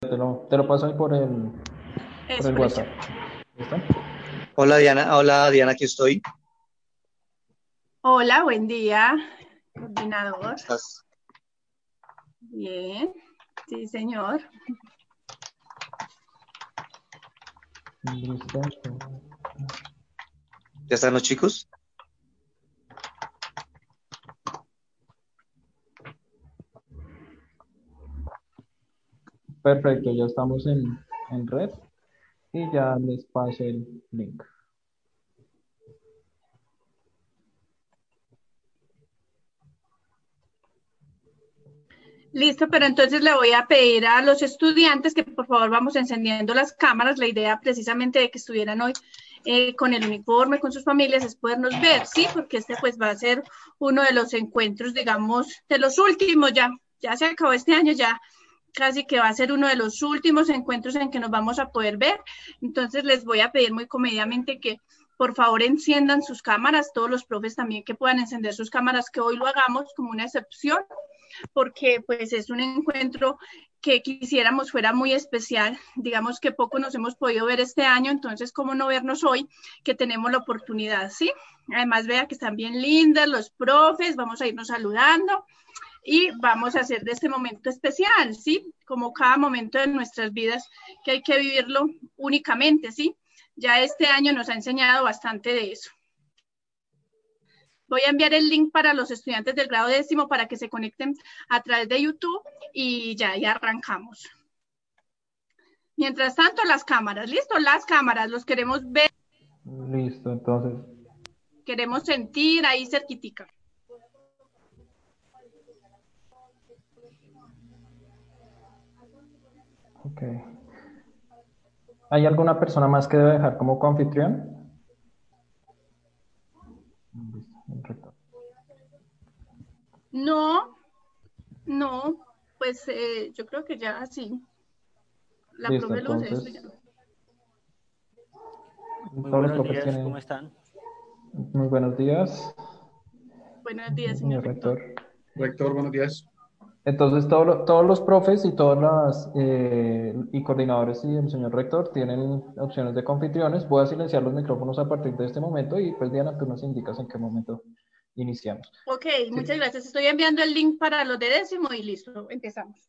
te lo, te lo paso ahí por el, por el WhatsApp. ¿Listo? Hola Diana, hola Diana, aquí estoy. Hola, buen día, coordinador. ¿Cómo estás? Bien, sí, señor. ¿Ya están los chicos? Perfecto, ya estamos en, en red y ya les paso el link. Listo, pero entonces le voy a pedir a los estudiantes que por favor vamos encendiendo las cámaras. La idea precisamente de que estuvieran hoy eh, con el uniforme, con sus familias, es podernos ver, ¿sí? Porque este pues va a ser uno de los encuentros, digamos, de los últimos ya. Ya se acabó este año, ya casi que va a ser uno de los últimos encuentros en que nos vamos a poder ver. Entonces les voy a pedir muy comedidamente que por favor enciendan sus cámaras, todos los profes también que puedan encender sus cámaras, que hoy lo hagamos como una excepción, porque pues es un encuentro que quisiéramos fuera muy especial. Digamos que poco nos hemos podido ver este año, entonces, ¿cómo no vernos hoy que tenemos la oportunidad? Sí, además vea que están bien lindas los profes, vamos a irnos saludando y vamos a hacer de este momento especial, ¿sí? Como cada momento de nuestras vidas que hay que vivirlo únicamente, ¿sí? Ya este año nos ha enseñado bastante de eso. Voy a enviar el link para los estudiantes del grado décimo para que se conecten a través de YouTube y ya, ya arrancamos. Mientras tanto, las cámaras, ¿listo? Las cámaras, los queremos ver, Listo, entonces. queremos sentir ahí cerquitica. Ok. ¿Hay alguna persona más que debe dejar como coanfitrión? No, no, pues eh, yo creo que ya sí. La Listo, profe entonces. ya. Muy Todos buenos días, tienen- ¿cómo están? Muy buenos días, Buenos días, señor señor rector. rector. Rector, buenos días. Entonces, todos los, todos los profes y todas las eh, y coordinadores y el señor rector tienen opciones de confitriones. Voy a silenciar los micrófonos a partir de este momento y pues Diana, tú nos indicas en qué momento iniciamos. Ok, muchas gracias. Estoy enviando el link para los de décimo y listo, empezamos.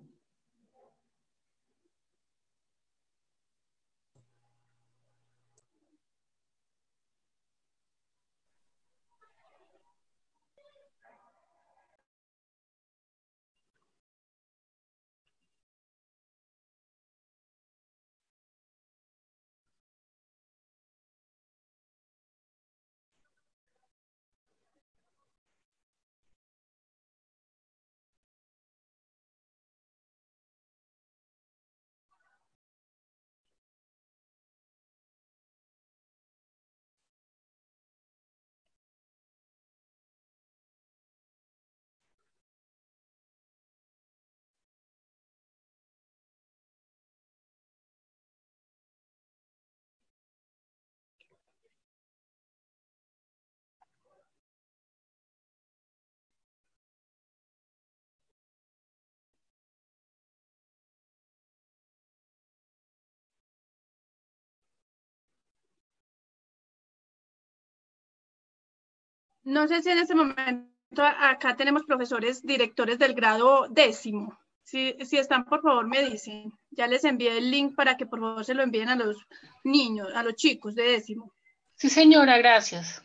No sé si en este momento acá tenemos profesores directores del grado décimo. Si, si están, por favor, me dicen. Ya les envié el link para que por favor se lo envíen a los niños, a los chicos de décimo. Sí, señora, gracias.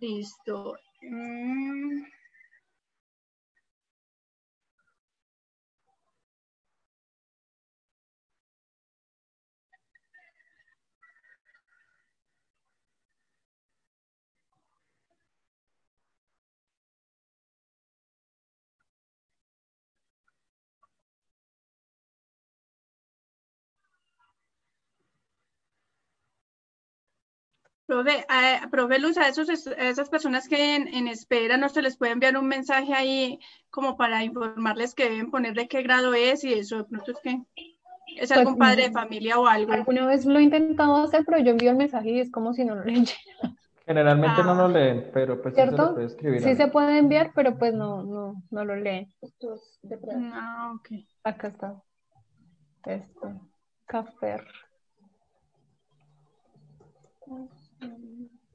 Listo. Mm. Profe, a, profe Luz, a, esos, a esas personas que en, en, espera no se les puede enviar un mensaje ahí como para informarles que deben poner de qué grado es y eso, de pronto es que es algún Pues, padre de familia o algo. Alguna vez lo he intentado hacer, pero yo envío el mensaje y es como si no lo leyera. Generalmente no Ah. lo leen, pero pues sí se lo puede escribir. Sí se puede enviar, pero pues no, no, no lo leen. Ah, ok. Acá está. Este. Café.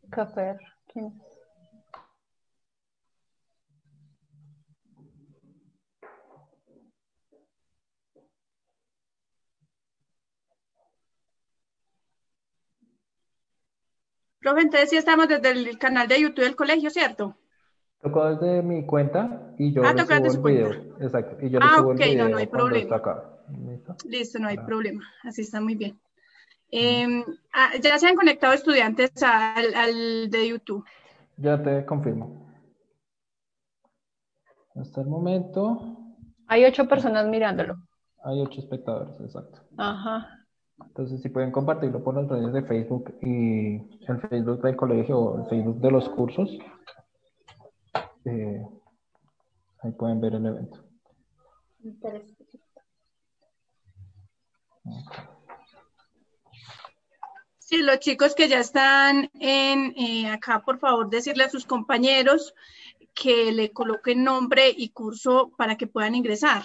Café. ¿Quién es? Profe, entonces sí estamos desde el canal de YouTube del colegio, ¿cierto? Tocó desde mi cuenta y yo Ah, le tocó desde subo su el cuenta. video. Exacto. Y yo Ah, subo ok, el no, video no hay cuando problema. está acá. ¿Listo? Listo, no hay Ah. problema. Así está muy bien. Eh, ah, ya se han conectado estudiantes al, al de YouTube. Ya te confirmo. Hasta el momento Hay ocho personas mirándolo. hay ocho espectadores, exacto. Ajá. Entonces, si pueden compartirlo por las redes de Facebook y el Facebook del colegio o el Facebook de los cursos, eh, ahí pueden ver el evento. Sí, los chicos que ya están en, eh, acá, por favor, decirle a sus compañeros que le coloquen nombre y curso para que puedan ingresar.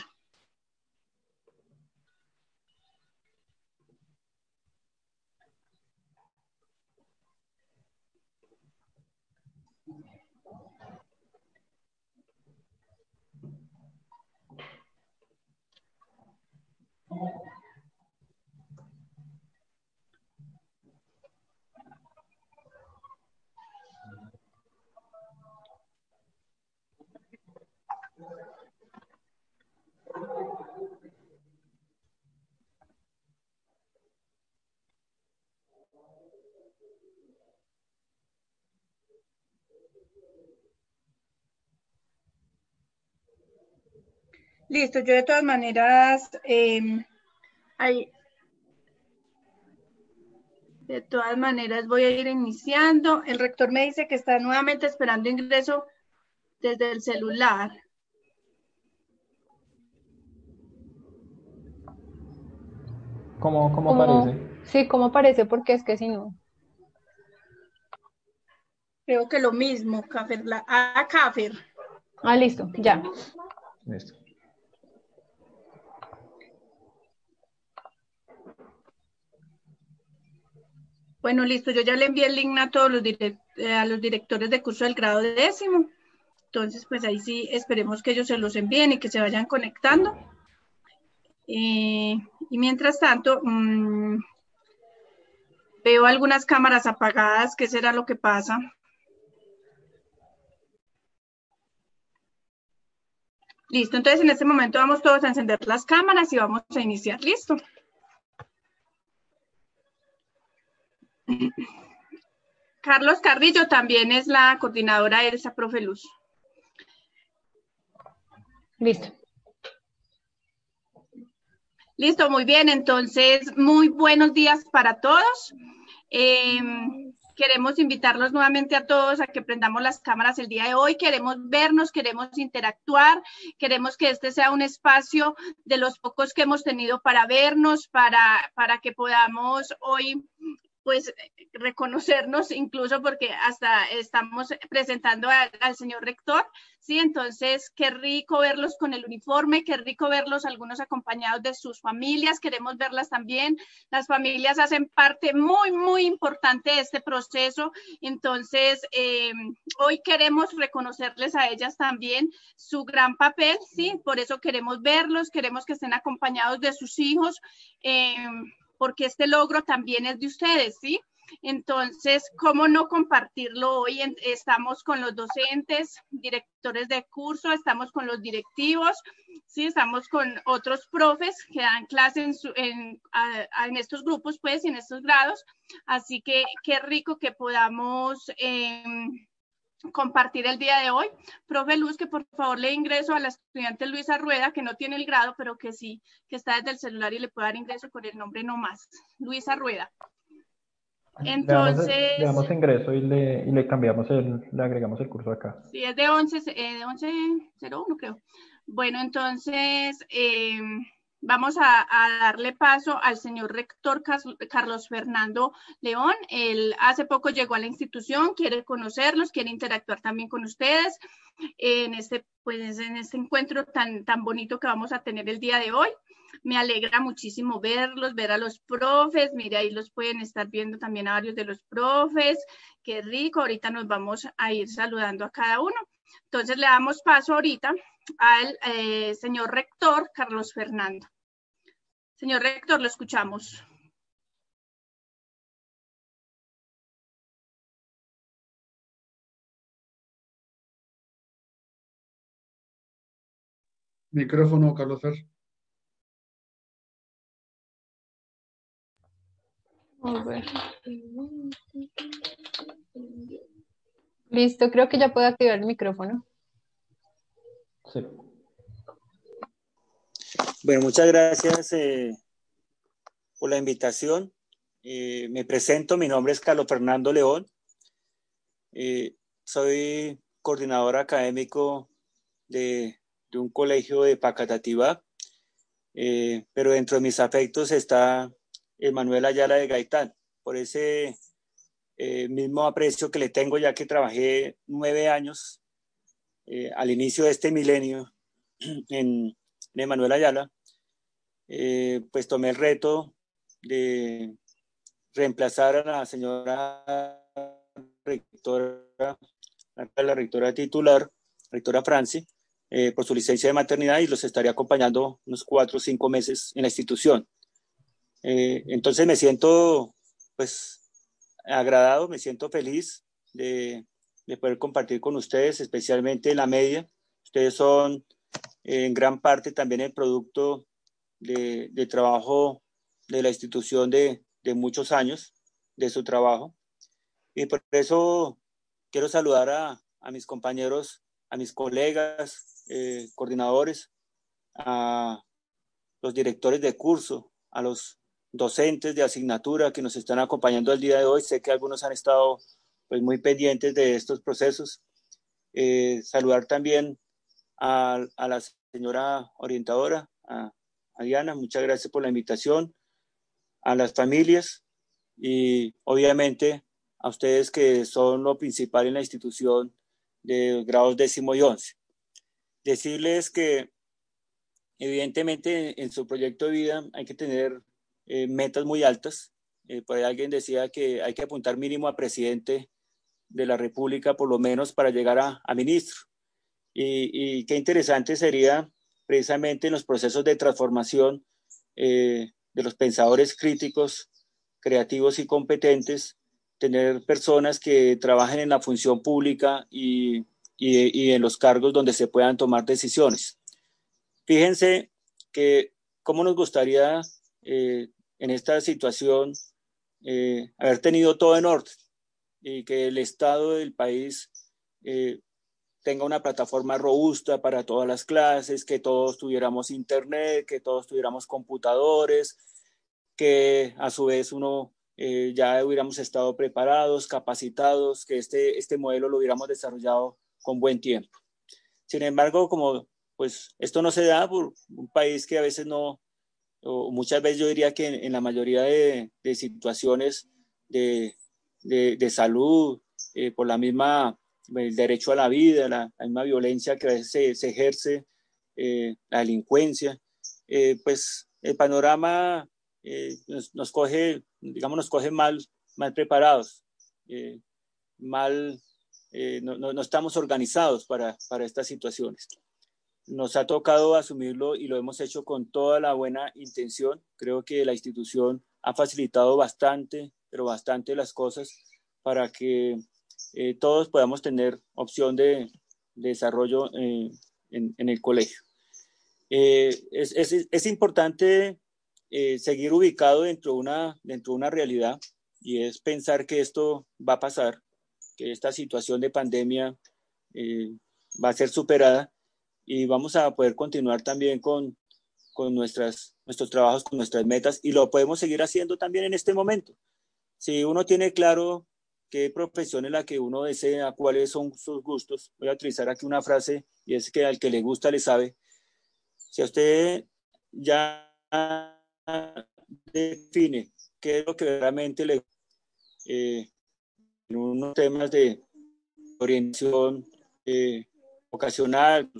Listo, yo de todas maneras, eh, ahí, de todas maneras voy a ir iniciando. El rector me dice que está nuevamente esperando ingreso desde el celular. ¿Cómo, cómo ¿Cómo- parece? Sí, ¿cómo parece? Porque es que si no. Creo que lo mismo, Cafer, la, ah, Cafer. Ah, listo, ya. Listo. Bueno, listo, yo ya le envié el link a todos los, direct- eh, a los directores de curso del grado décimo. Entonces, pues ahí sí esperemos que ellos se los envíen y que se vayan conectando. Eh, y mientras tanto, mm, veo algunas cámaras apagadas. ¿Qué será lo que pasa? Listo, entonces en este momento vamos todos a encender las cámaras y vamos a iniciar. Listo. Carlos Carrillo también es la coordinadora de esa profe Luz. Listo. Listo, muy bien. Entonces, muy buenos días para todos. Eh, queremos invitarlos nuevamente a todos a que prendamos las cámaras el día de hoy. Queremos vernos, queremos interactuar, queremos que este sea un espacio de los pocos que hemos tenido para vernos, para, para que podamos hoy pues reconocernos incluso porque hasta estamos presentando a- al señor rector, ¿sí? Entonces, qué rico verlos con el uniforme, qué rico verlos algunos acompañados de sus familias, queremos verlas también. Las familias hacen parte muy, muy importante de este proceso, entonces eh, hoy queremos reconocerles a ellas también su gran papel, ¿sí? Por eso queremos verlos, queremos que estén acompañados de sus hijos. eh, porque este logro también es de ustedes, ¿sí? Entonces, ¿cómo no compartirlo hoy? Estamos con los docentes, directores de curso, estamos con los directivos, sí, estamos con otros profes que dan clase en, su- en, a- en estos grupos, pues, y en estos grados. Así que qué rico que podamos em, compartir el día de hoy. Profe Luz, que por favor le ingreso a la estudiante Luisa Rueda, que no tiene el grado, pero que sí, que está desde el celular y le puede dar ingreso con el nombre nomás. Luisa Rueda. Entonces, le damos ingreso y le, y le cambiamos el, le agregamos el curso acá. Sí, es de 11, eh, de 11.01 creo. Bueno, entonces eh, vamos a, darle paso al señor rector Carlos Fernando León. Él hace poco llegó a la institución, quiere conocerlos, quiere interactuar también con ustedes en este, pues, en este encuentro tan, tan bonito que vamos a tener el día de hoy. Me alegra muchísimo verlos, ver a los profes. Mire, ahí los pueden estar viendo también a varios de los profes. Qué rico. Ahorita nos vamos a ir saludando a cada uno. Entonces le damos paso ahorita al eh, señor rector Carlos Fernando. Señor rector, lo escuchamos. Micrófono, Carlos Fer. Listo, creo que ya puedo activar el micrófono. Bueno, muchas gracias eh, por la invitación. Eh, me presento, mi nombre es Carlos Fernando León. Eh, soy coordinador académico de, un colegio de Pacatativá, pero dentro de mis afectos está Emanuel Ayala de Gaitán, por ese mismo aprecio que le tengo ya que trabajé nueve años eh, al inicio de este milenio en, en Emanuel Ayala, eh, pues tomé el reto de reemplazar a la señora rectora, la rectora titular, rectora Franci, eh, por su licencia de maternidad y los estaría acompañando unos cuatro o cinco meses en la institución. Eh, entonces me siento pues agradado, me siento feliz de, de, poder compartir con ustedes, especialmente en la media. Ustedes son eh, en gran parte también el producto de, de trabajo de la institución de, de, muchos años, de su trabajo. Y por eso quiero saludar a, a mis compañeros, a mis colegas, eh, coordinadores, a los directores de curso, a los docentes de asignatura que nos están acompañando el día de hoy. Sé que algunos han estado pues, muy pendientes de estos procesos. Eh, saludar también a, a, la señora orientadora, a, a Diana, muchas gracias por la invitación, a las familias y obviamente a ustedes que son lo principal en la institución de grados décimo y once. Decirles que evidentemente en su proyecto de vida hay que tener eh, metas muy altas. Eh, por ahí alguien decía que hay que apuntar mínimo a presidente de la República, por lo menos para llegar a, a ministro. Y, qué interesante sería precisamente en los procesos de transformación eh, de los pensadores críticos, creativos y competentes, tener personas que trabajen en la función pública y, y, y en los cargos donde se puedan tomar decisiones. Fíjense que cómo nos gustaría eh, en esta situación eh, haber tenido todo en orden y que el Estado del país eh, tenga una plataforma robusta para todas las clases, que todos tuviéramos internet, que todos tuviéramos computadores, que a su vez uno eh, ya hubiéramos estado preparados, capacitados, que este, este modelo lo hubiéramos desarrollado con buen tiempo. Sin embargo, como pues esto no se da por un país que a veces no, muchas veces yo diría que en, la mayoría de situaciones de, de, salud, eh, por la misma, el derecho a la vida, la, misma violencia que a veces se, ejerce, eh, la delincuencia, eh, pues el panorama nos, nos, coge, digamos, nos coge mal, mal preparados, mal, no, no, no, estamos organizados para, para estas situaciones nos ha tocado asumirlo y lo hemos hecho con toda la buena intención. Creo que la institución ha facilitado bastante, pero bastante las cosas para que eh, todos podamos tener opción de, de desarrollo eh, en, en, el colegio. Eh, es, es, es, importante eh, seguir ubicado dentro de, una, dentro de una realidad y es pensar que esto va a pasar, que esta situación de pandemia eh, va a ser superada y vamos a poder continuar también con, con nuestras, nuestros trabajos, con nuestras metas y lo podemos seguir haciendo también en este momento. Si uno tiene claro qué profesión es la que uno desea, cuáles son sus gustos, voy a utilizar aquí una frase y es que al que le gusta le sabe. Si usted ya define qué es lo que realmente le eh, en unos temas de orientación eh, vocacional,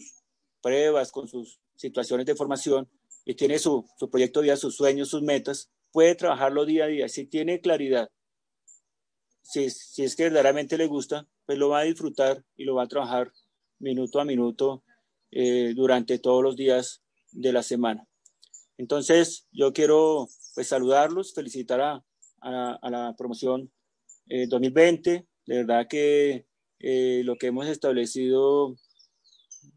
pruebas con sus situaciones de formación y tiene su, su proyecto de vida, sus sueños, sus metas, puede trabajarlo día a día. Si tiene claridad, si, es que verdaderamente le gusta, pues lo va a disfrutar y lo va a trabajar minuto a minuto eh, durante todos los días de la semana. Entonces, yo quiero pues saludarlos, felicitar a, a, la promoción 2020. Eh, de verdad que eh, lo que hemos establecido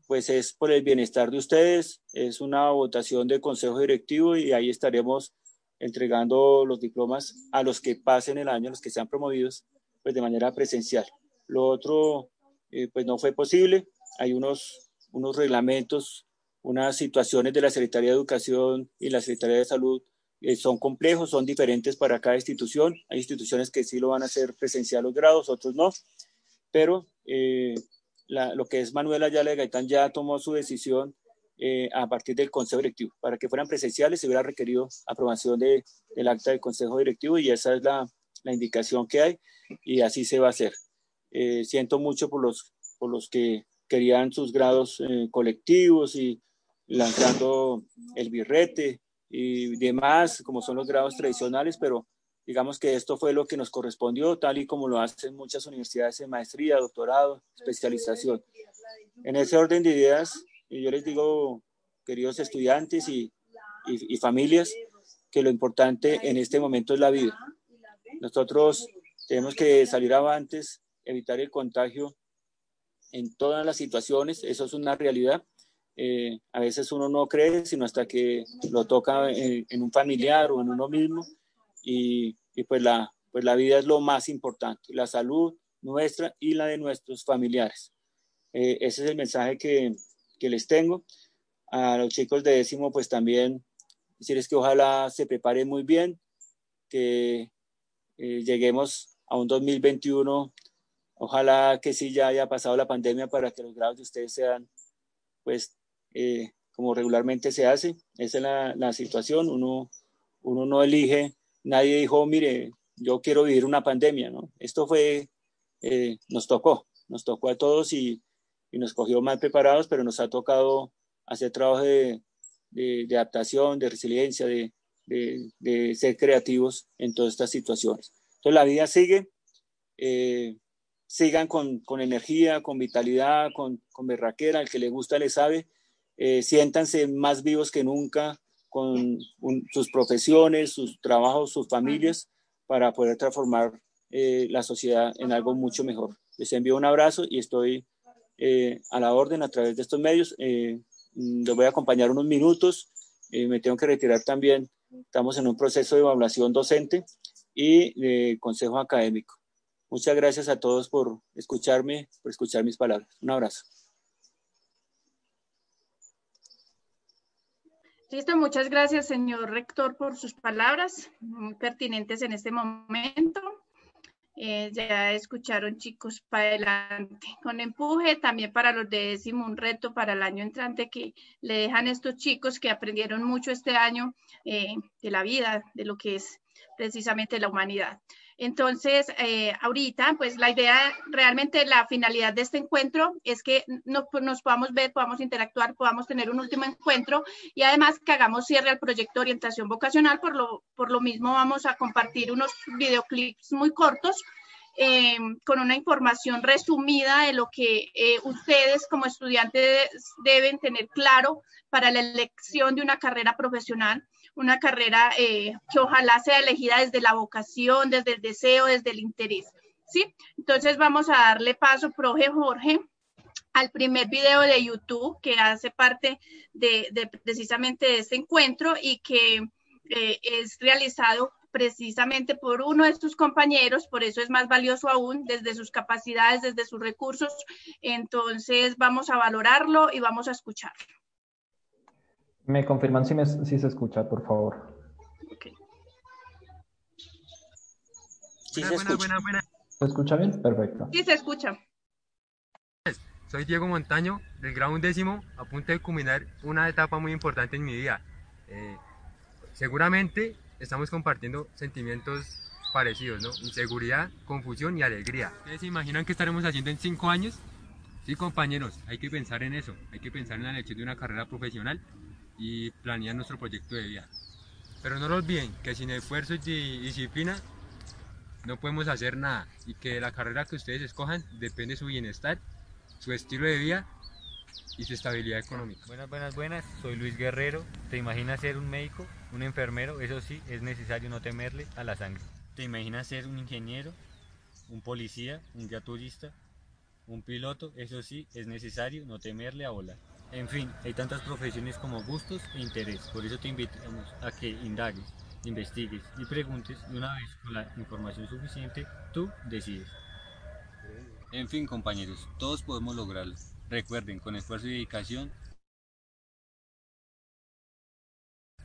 pues es por el bienestar de ustedes, es una votación de consejo directivo y ahí estaremos entregando los diplomas a los que pasen el año, los que sean promovidos, pues de manera presencial. Lo otro, eh, pues no fue posible. Hay unos, unos reglamentos, unas situaciones de la Secretaría de Educación y la Secretaría de Salud eh, son complejos, son diferentes para cada institución. Hay instituciones que sí lo van a hacer presencial los grados, otros no. Pero eh, lo que es Manuela Ayala de Gaitán ya tomó su decisión eh, a partir del Consejo Directivo. Para que fueran presenciales se hubiera requerido aprobación de, del acta del Consejo Directivo y esa es la, la indicación que hay y así se va a hacer. siento mucho por los, por los que querían sus grados colectivos y lanzando el birrete y demás, como son los grados tradicionales, pero digamos que esto fue lo que nos correspondió, tal y como lo hacen muchas universidades de maestría, doctorado, especialización. En ese orden de ideas, yo les digo, queridos estudiantes y, y, y familias, que lo importante en este momento es la vida. Nosotros tenemos que salir avantes, evitar el contagio en todas las situaciones, eso es una realidad, eh, a veces uno no cree, sino hasta que lo toca en, un familiar o en uno mismo. Y, y, pues, la, pues la vida es lo más importante, la salud nuestra y la de nuestros familiares. Eh, ese es el mensaje que, que, les tengo. A los chicos de décimo, pues también decirles que ojalá se preparen muy bien, que eh, lleguemos a un 2021. Ojalá que sí ya haya pasado la pandemia para que los grados de ustedes sean pues eh, como regularmente se hace. Esa es la, la, situación. Uno, uno no elige, nadie dijo, mire, yo quiero vivir una pandemia, ¿no? Esto fue, eh, nos tocó, nos tocó a todos y, y, nos cogió mal preparados, pero nos ha tocado hacer trabajo de, de, de adaptación, de resiliencia, de, de, ser creativos en todas estas situaciones. Entonces la vida sigue. Eh, sigan con, con, energía, con vitalidad, con, con berraquera, el que le gusta le sabe, eh, siéntanse más vivos que nunca con sus profesiones, sus trabajos, sus familias, para poder transformar eh, la sociedad en algo mucho mejor. Les envío un abrazo y estoy eh, a la orden a través de estos medios. les voy a acompañar unos minutos. me tengo que retirar también. Estamos en un proceso de evaluación docente y de consejo académico. Muchas gracias a todos por escucharme, por escuchar mis palabras. Un abrazo. Listo, muchas gracias, señor rector, por sus palabras muy pertinentes en este momento. Eh, ya escucharon, chicos, para adelante. Con empuje, también para los de décimo, un reto para el año entrante que le dejan estos chicos que aprendieron mucho este año eh, de la vida, de lo que es precisamente la humanidad. Entonces, eh, ahorita, pues la idea, realmente la finalidad de este encuentro es que pues, nos podamos ver, podamos interactuar, podamos tener un último encuentro y además que hagamos cierre al proyecto de orientación vocacional. Por lo, por lo mismo, vamos a compartir unos videoclips muy cortos eh, con una información resumida de lo que eh, ustedes como estudiantes deben tener claro para la elección de una carrera profesional una carrera eh, que ojalá sea elegida desde la vocación, desde el deseo, desde el interés. ¿sí? Entonces vamos a darle paso, profe Jorge, al primer video de YouTube que hace parte de, precisamente de este encuentro y que eh, es realizado precisamente por uno de sus compañeros, por eso es más valioso aún desde sus capacidades, desde sus recursos. Entonces vamos a valorarlo y vamos a escucharlo. Me confirman si, me, si se escucha, por favor. Sí, se escucha. ¿Se escucha bien? Perfecto. Sí, se escucha. Soy Diego Montaño, del grado undécimo, a punto de culminar una etapa muy importante en mi vida. Eh, seguramente estamos compartiendo sentimientos parecidos, ¿no? Inseguridad, confusión y alegría. ¿Ustedes se imaginan qué estaremos haciendo en cinco años? Sí, compañeros, hay que pensar en eso, hay que pensar en la elección de una carrera profesional y planear nuestro proyecto de vida. Pero no lo olviden que sin esfuerzo y disciplina no podemos hacer nada y que la carrera que ustedes escojan depende de su bienestar su estilo de vida y su estabilidad económica. Buenas, buenas, buenas. Soy Luis Guerrero. ¿Te imaginas ser un médico, un enfermero? Eso sí, es necesario no temerle a la sangre. ¿Te imaginas ser un ingeniero, un policía, un guía turista, un piloto? Eso sí, es necesario no temerle a volar. En fin, hay tantas profesiones como gustos e interés. Por eso te invitamos a que indagues, investigues y preguntes y una vez con la información suficiente, tú decides. En fin, compañeros, todos podemos lograrlo. Recuerden, con esfuerzo y dedicación,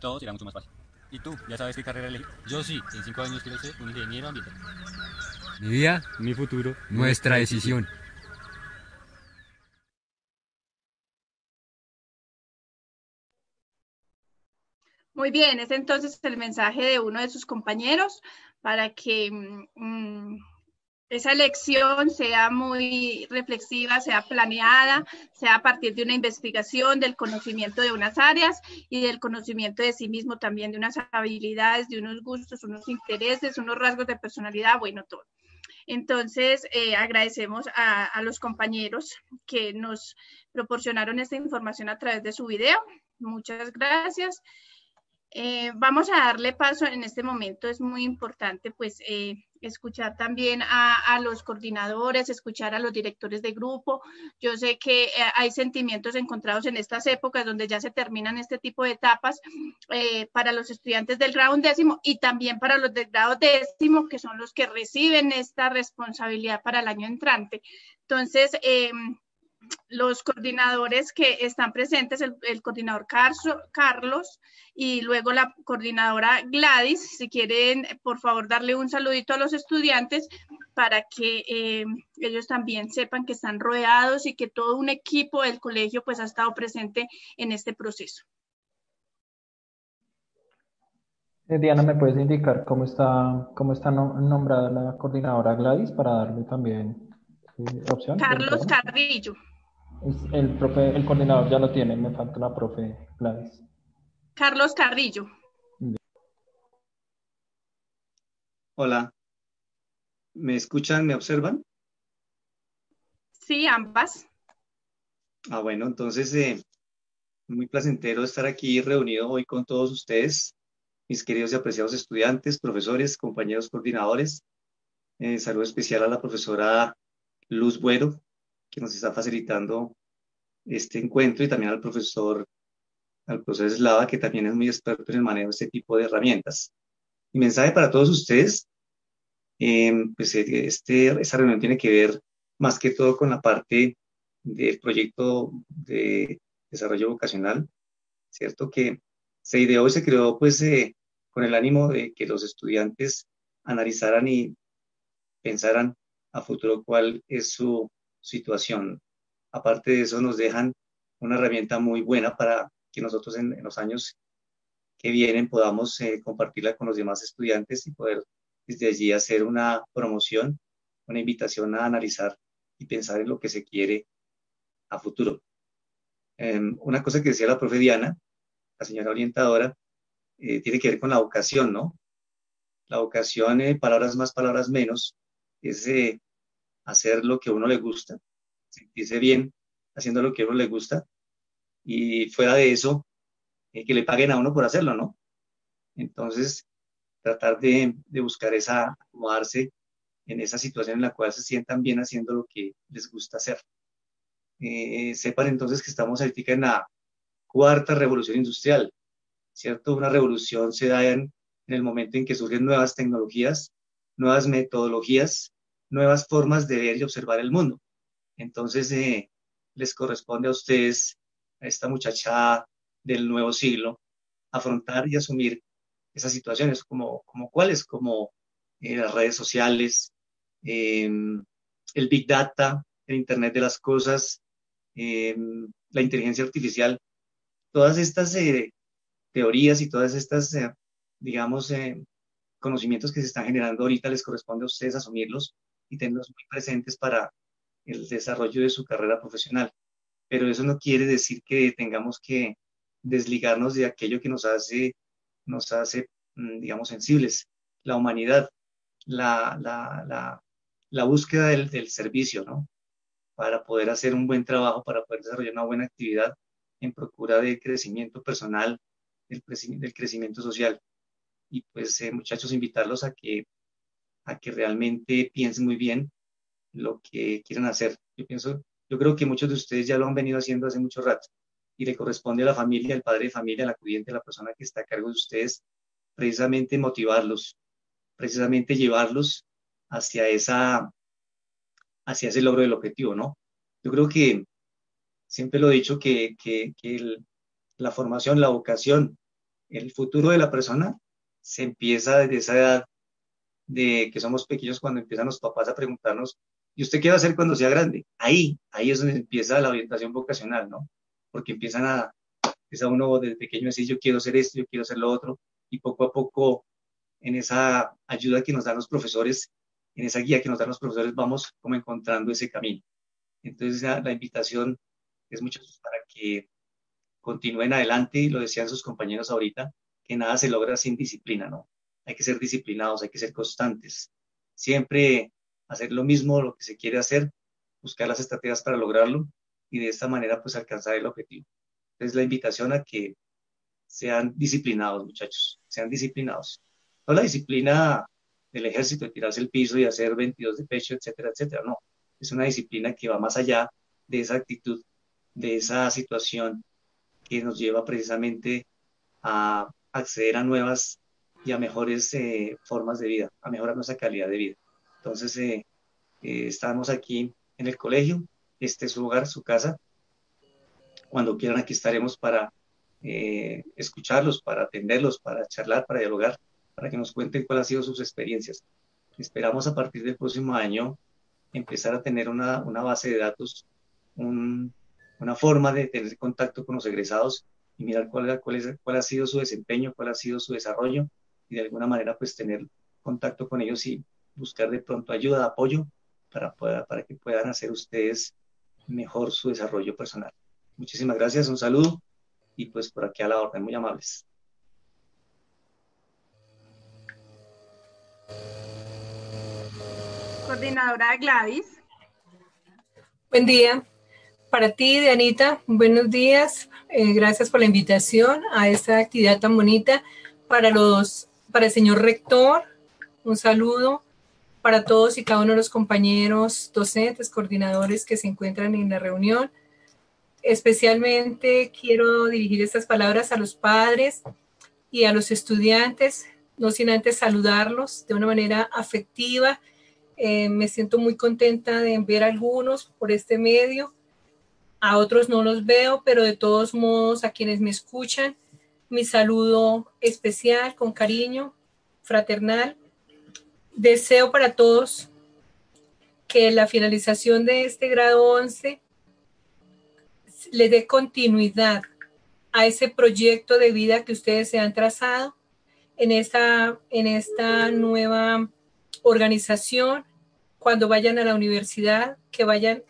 todo será mucho más fácil. ¿Y tú? ¿Ya sabes qué carrera elegir? Yo sí, en cinco años quiero ser un ingeniero ambiental. Mi vida, Mi futuro, nuestra decisión. Muy bien, es entonces el mensaje de uno de sus compañeros para que mm, esa elección sea muy reflexiva, sea planeada, sea a partir de una investigación, del conocimiento de unas áreas y del conocimiento de sí mismo también, de unas habilidades, de unos gustos, unos intereses, unos rasgos de personalidad, bueno, todo. Entonces, eh, agradecemos a, a, los compañeros que nos proporcionaron esta información a través de su video. Muchas gracias. Eh, vamos a darle paso en este momento, es muy importante pues eh, escuchar también a, a, los coordinadores, escuchar a los directores de grupo. Yo sé que eh, hay sentimientos encontrados en estas épocas donde ya se terminan este tipo de etapas eh, para los estudiantes del grado décimo y también para los del grado décimo, que son los que reciben esta responsabilidad para el año entrante. Entonces, eh, los coordinadores que están presentes, el, el coordinador Carso, Carlos y luego la coordinadora Gladys, si quieren, por favor, darle un saludito a los estudiantes para que eh, ellos también sepan que están rodeados y que todo un equipo del colegio pues ha estado presente en este proceso. Eh, Diana, ¿me puedes indicar cómo está, cómo está nombrada la coordinadora Gladys para darle también eh, opción? Carlos Carrillo. El, profe, el coordinador ya lo tiene, me falta la profe Gladys. Carlos Carrillo. Hola. ¿Me escuchan, me observan? Sí, ambas. Ah, bueno, entonces eh, muy placentero estar aquí reunido hoy con todos ustedes, mis queridos y apreciados estudiantes, profesores, compañeros coordinadores. Eh, saludo especial a la profesora Luz Buero, que nos está facilitando este encuentro y también al profesor, al profesor Eslava, que también es muy experto en el manejo de este tipo de herramientas. Mi mensaje para todos ustedes, eh, pues este, esta reunión tiene que ver más que todo con la parte del proyecto de desarrollo vocacional, ¿cierto? Que se ideó y se creó pues eh, con el ánimo de que los estudiantes analizaran y pensaran a futuro cuál es su situación. Aparte de eso, nos dejan una herramienta muy buena para que nosotros en, en los años que vienen podamos eh, compartirla con los demás estudiantes y poder desde allí hacer una promoción, una invitación a analizar y pensar en lo que se quiere a futuro. Eh, una cosa que decía la profe Diana, la señora orientadora, eh, tiene que ver con la vocación, ¿no? La vocación, eh, palabras más, palabras menos, es eh, hacer lo que a uno le gusta, sentirse bien haciendo lo que a uno le gusta y fuera de eso, eh, que le paguen a uno por hacerlo, ¿no? Entonces, tratar de, de, buscar esa, acomodarse en esa situación en la cual se sientan bien haciendo lo que les gusta hacer. Eh, sepan entonces que estamos en la cuarta revolución industrial, ¿cierto? Una revolución se da en el momento en que surgen nuevas tecnologías, nuevas metodologías, nuevas formas de ver y observar el mundo. Entonces, eh, les corresponde a ustedes, a esta muchacha del nuevo siglo, afrontar y asumir esas situaciones, como, como cuáles, como eh, las redes sociales, em, el Big Data, el Internet de las Cosas, em, la inteligencia artificial, todas estas eh, teorías y todas estas, eh, digamos, conocimientos que se están generando ahorita les corresponde a ustedes asumirlos y tenerlos muy presentes para el desarrollo de su carrera profesional. Pero eso no quiere decir que tengamos que desligarnos de aquello que nos hace, nos hace mm, digamos, sensibles, la humanidad, la, la, la, la búsqueda del, del, servicio, ¿no? Para poder hacer un buen trabajo, para poder desarrollar una buena actividad en procura de crecimiento personal, del, del crecimiento social. Y pues, eh, muchachos, invitarlos a que, a que realmente piensen muy bien lo que quieran hacer. Yo pienso, yo creo que muchos de ustedes ya lo han venido haciendo hace mucho rato y le corresponde a la familia, al padre de familia, al acudiente, a la persona que está a cargo de ustedes, precisamente motivarlos, precisamente llevarlos hacia esa, hacia ese logro del objetivo, ¿no? Yo creo que siempre lo he dicho que, que la formación, la vocación, el futuro de la persona se empieza desde esa edad de que somos pequeños cuando empiezan los papás a preguntarnos, ¿y usted qué va a hacer cuando sea grande? Ahí, ahí es donde empieza la orientación vocacional, ¿no? porque empiezan a, empieza uno desde pequeño decir, yo quiero hacer esto, yo quiero hacer lo otro, y poco a poco, en esa ayuda que nos dan los profesores, en esa guía que nos dan los profesores, vamos como encontrando ese camino. Entonces, la, la invitación es mucho para que continúen adelante, y lo decían sus compañeros ahorita, que nada se logra sin disciplina, ¿no? Hay que ser disciplinados, hay que ser constantes. Siempre hacer lo mismo, lo que se quiere hacer, buscar las estrategias para lograrlo y de esta manera pues alcanzar el objetivo. Entonces la invitación a que sean disciplinados, muchachos, sean disciplinados. No la disciplina del ejército de tirarse el piso y hacer 22 de pecho, etcétera, etcétera, no. Es una disciplina que va más allá de esa actitud, de esa situación que nos lleva precisamente a acceder a nuevas y a mejores eh, formas de vida, a mejorar nuestra calidad de vida. Entonces, eh, eh, estamos aquí en el colegio, este es su hogar, su casa. Cuando quieran, aquí estaremos para eh, escucharlos, para atenderlos, para charlar, para dialogar, para que nos cuenten cuáles han sido sus experiencias. Esperamos a partir del próximo año empezar a tener una, una base de datos, un, una forma de tener contacto con los egresados y mirar cuál, es, cuál ha sido su desempeño, cuál ha sido su desarrollo y de alguna manera pues tener contacto con ellos y buscar de pronto ayuda, apoyo para, para que puedan hacer ustedes mejor su desarrollo personal. Muchísimas gracias, un saludo y pues por aquí a la orden, muy amables. Coordinadora Gladys. Buen día. Para ti, Dianita, buenos días. Eh, gracias por la invitación a esta actividad tan bonita. Para los, para el señor rector, un saludo para todos y cada uno de los compañeros docentes, coordinadores que se encuentran en la reunión. Especialmente quiero dirigir estas palabras a los padres y a los estudiantes, no sin antes saludarlos de una manera afectiva. Eh, me siento muy contenta de ver a algunos por este medio. A otros no los veo, pero de todos modos a quienes me escuchan, mi saludo especial, con cariño, fraternal. Deseo para todos que la finalización de este grado 11 le dé continuidad a ese proyecto de vida que ustedes se han trazado en esta, en esta nueva organización, cuando vayan a la universidad, que vayan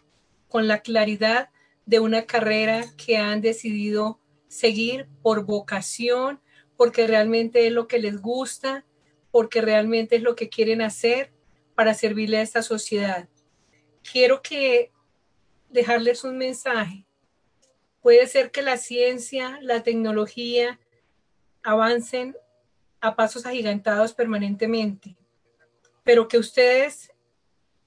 con la claridad de una carrera que han decidido seguir por vocación, porque realmente es lo que les gusta, porque realmente es lo que quieren hacer para servirle a esta sociedad. Quiero que dejarles un mensaje. Puede ser que la ciencia, la tecnología avancen a pasos agigantados permanentemente, pero que ustedes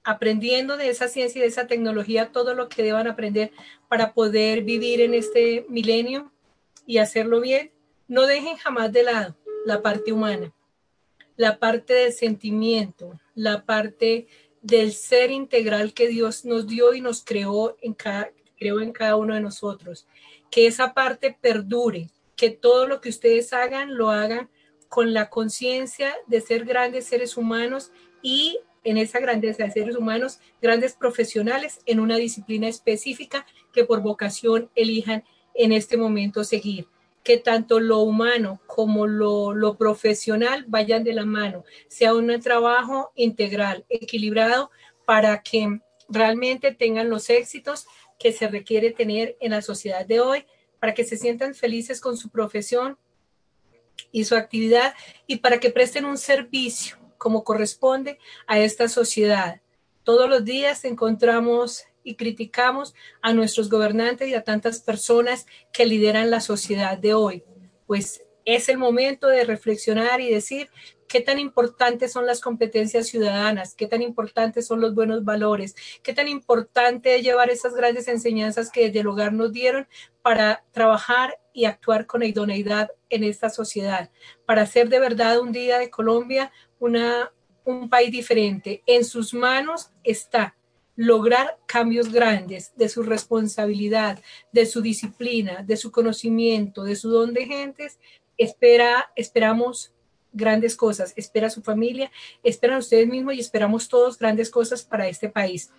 aprendiendo de esa ciencia y de esa tecnología todo lo que deban aprender para poder vivir en este milenio y hacerlo bien, no dejen jamás de lado la parte humana la parte del sentimiento, la parte del ser integral que Dios nos dio y nos creó en cada, creó en cada uno de nosotros. Que esa parte perdure, que todo lo que ustedes hagan lo hagan con la conciencia de ser grandes seres humanos y en esa grandeza de seres humanos, grandes profesionales en una disciplina específica que por vocación elijan en este momento seguir. Que tanto lo humano como lo, lo profesional vayan de la mano, sea un trabajo integral, equilibrado, para que realmente tengan los éxitos que se requiere tener en la sociedad de hoy, para que se sientan felices con su profesión y su actividad y para que presten un servicio como corresponde a esta sociedad. Todos los días encontramos y criticamos a nuestros gobernantes y a tantas personas que lideran la sociedad de hoy. Pues es el momento de reflexionar y decir qué tan importantes son las competencias ciudadanas, qué tan importantes son los buenos valores, qué tan importante es llevar esas grandes enseñanzas que desde el hogar nos dieron para trabajar y actuar con idoneidad en esta sociedad, para hacer de verdad un día de Colombia una, un país diferente. En sus manos está lograr cambios grandes de su responsabilidad, de su disciplina, de su conocimiento, de su don de gentes. Espera, esperamos grandes cosas, espera su familia, esperan ustedes mismos y esperamos todos grandes cosas para este país.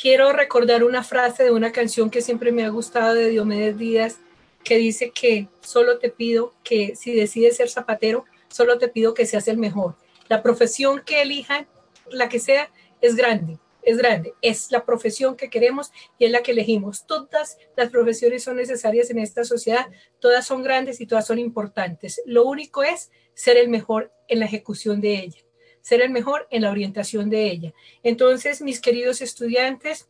Quiero recordar una frase de una canción que siempre me ha gustado de Diomedes Díaz, que dice que solo te pido que si decides ser zapatero, solo te pido que seas el mejor la profesión que elijan, la que sea, es grande, es grande, es la profesión que queremos y es la que elegimos. Todas las profesiones son necesarias en esta sociedad, todas son grandes y todas son importantes. Lo único es ser el mejor en la ejecución de ella, ser el mejor en la orientación de ella. Entonces, mis queridos estudiantes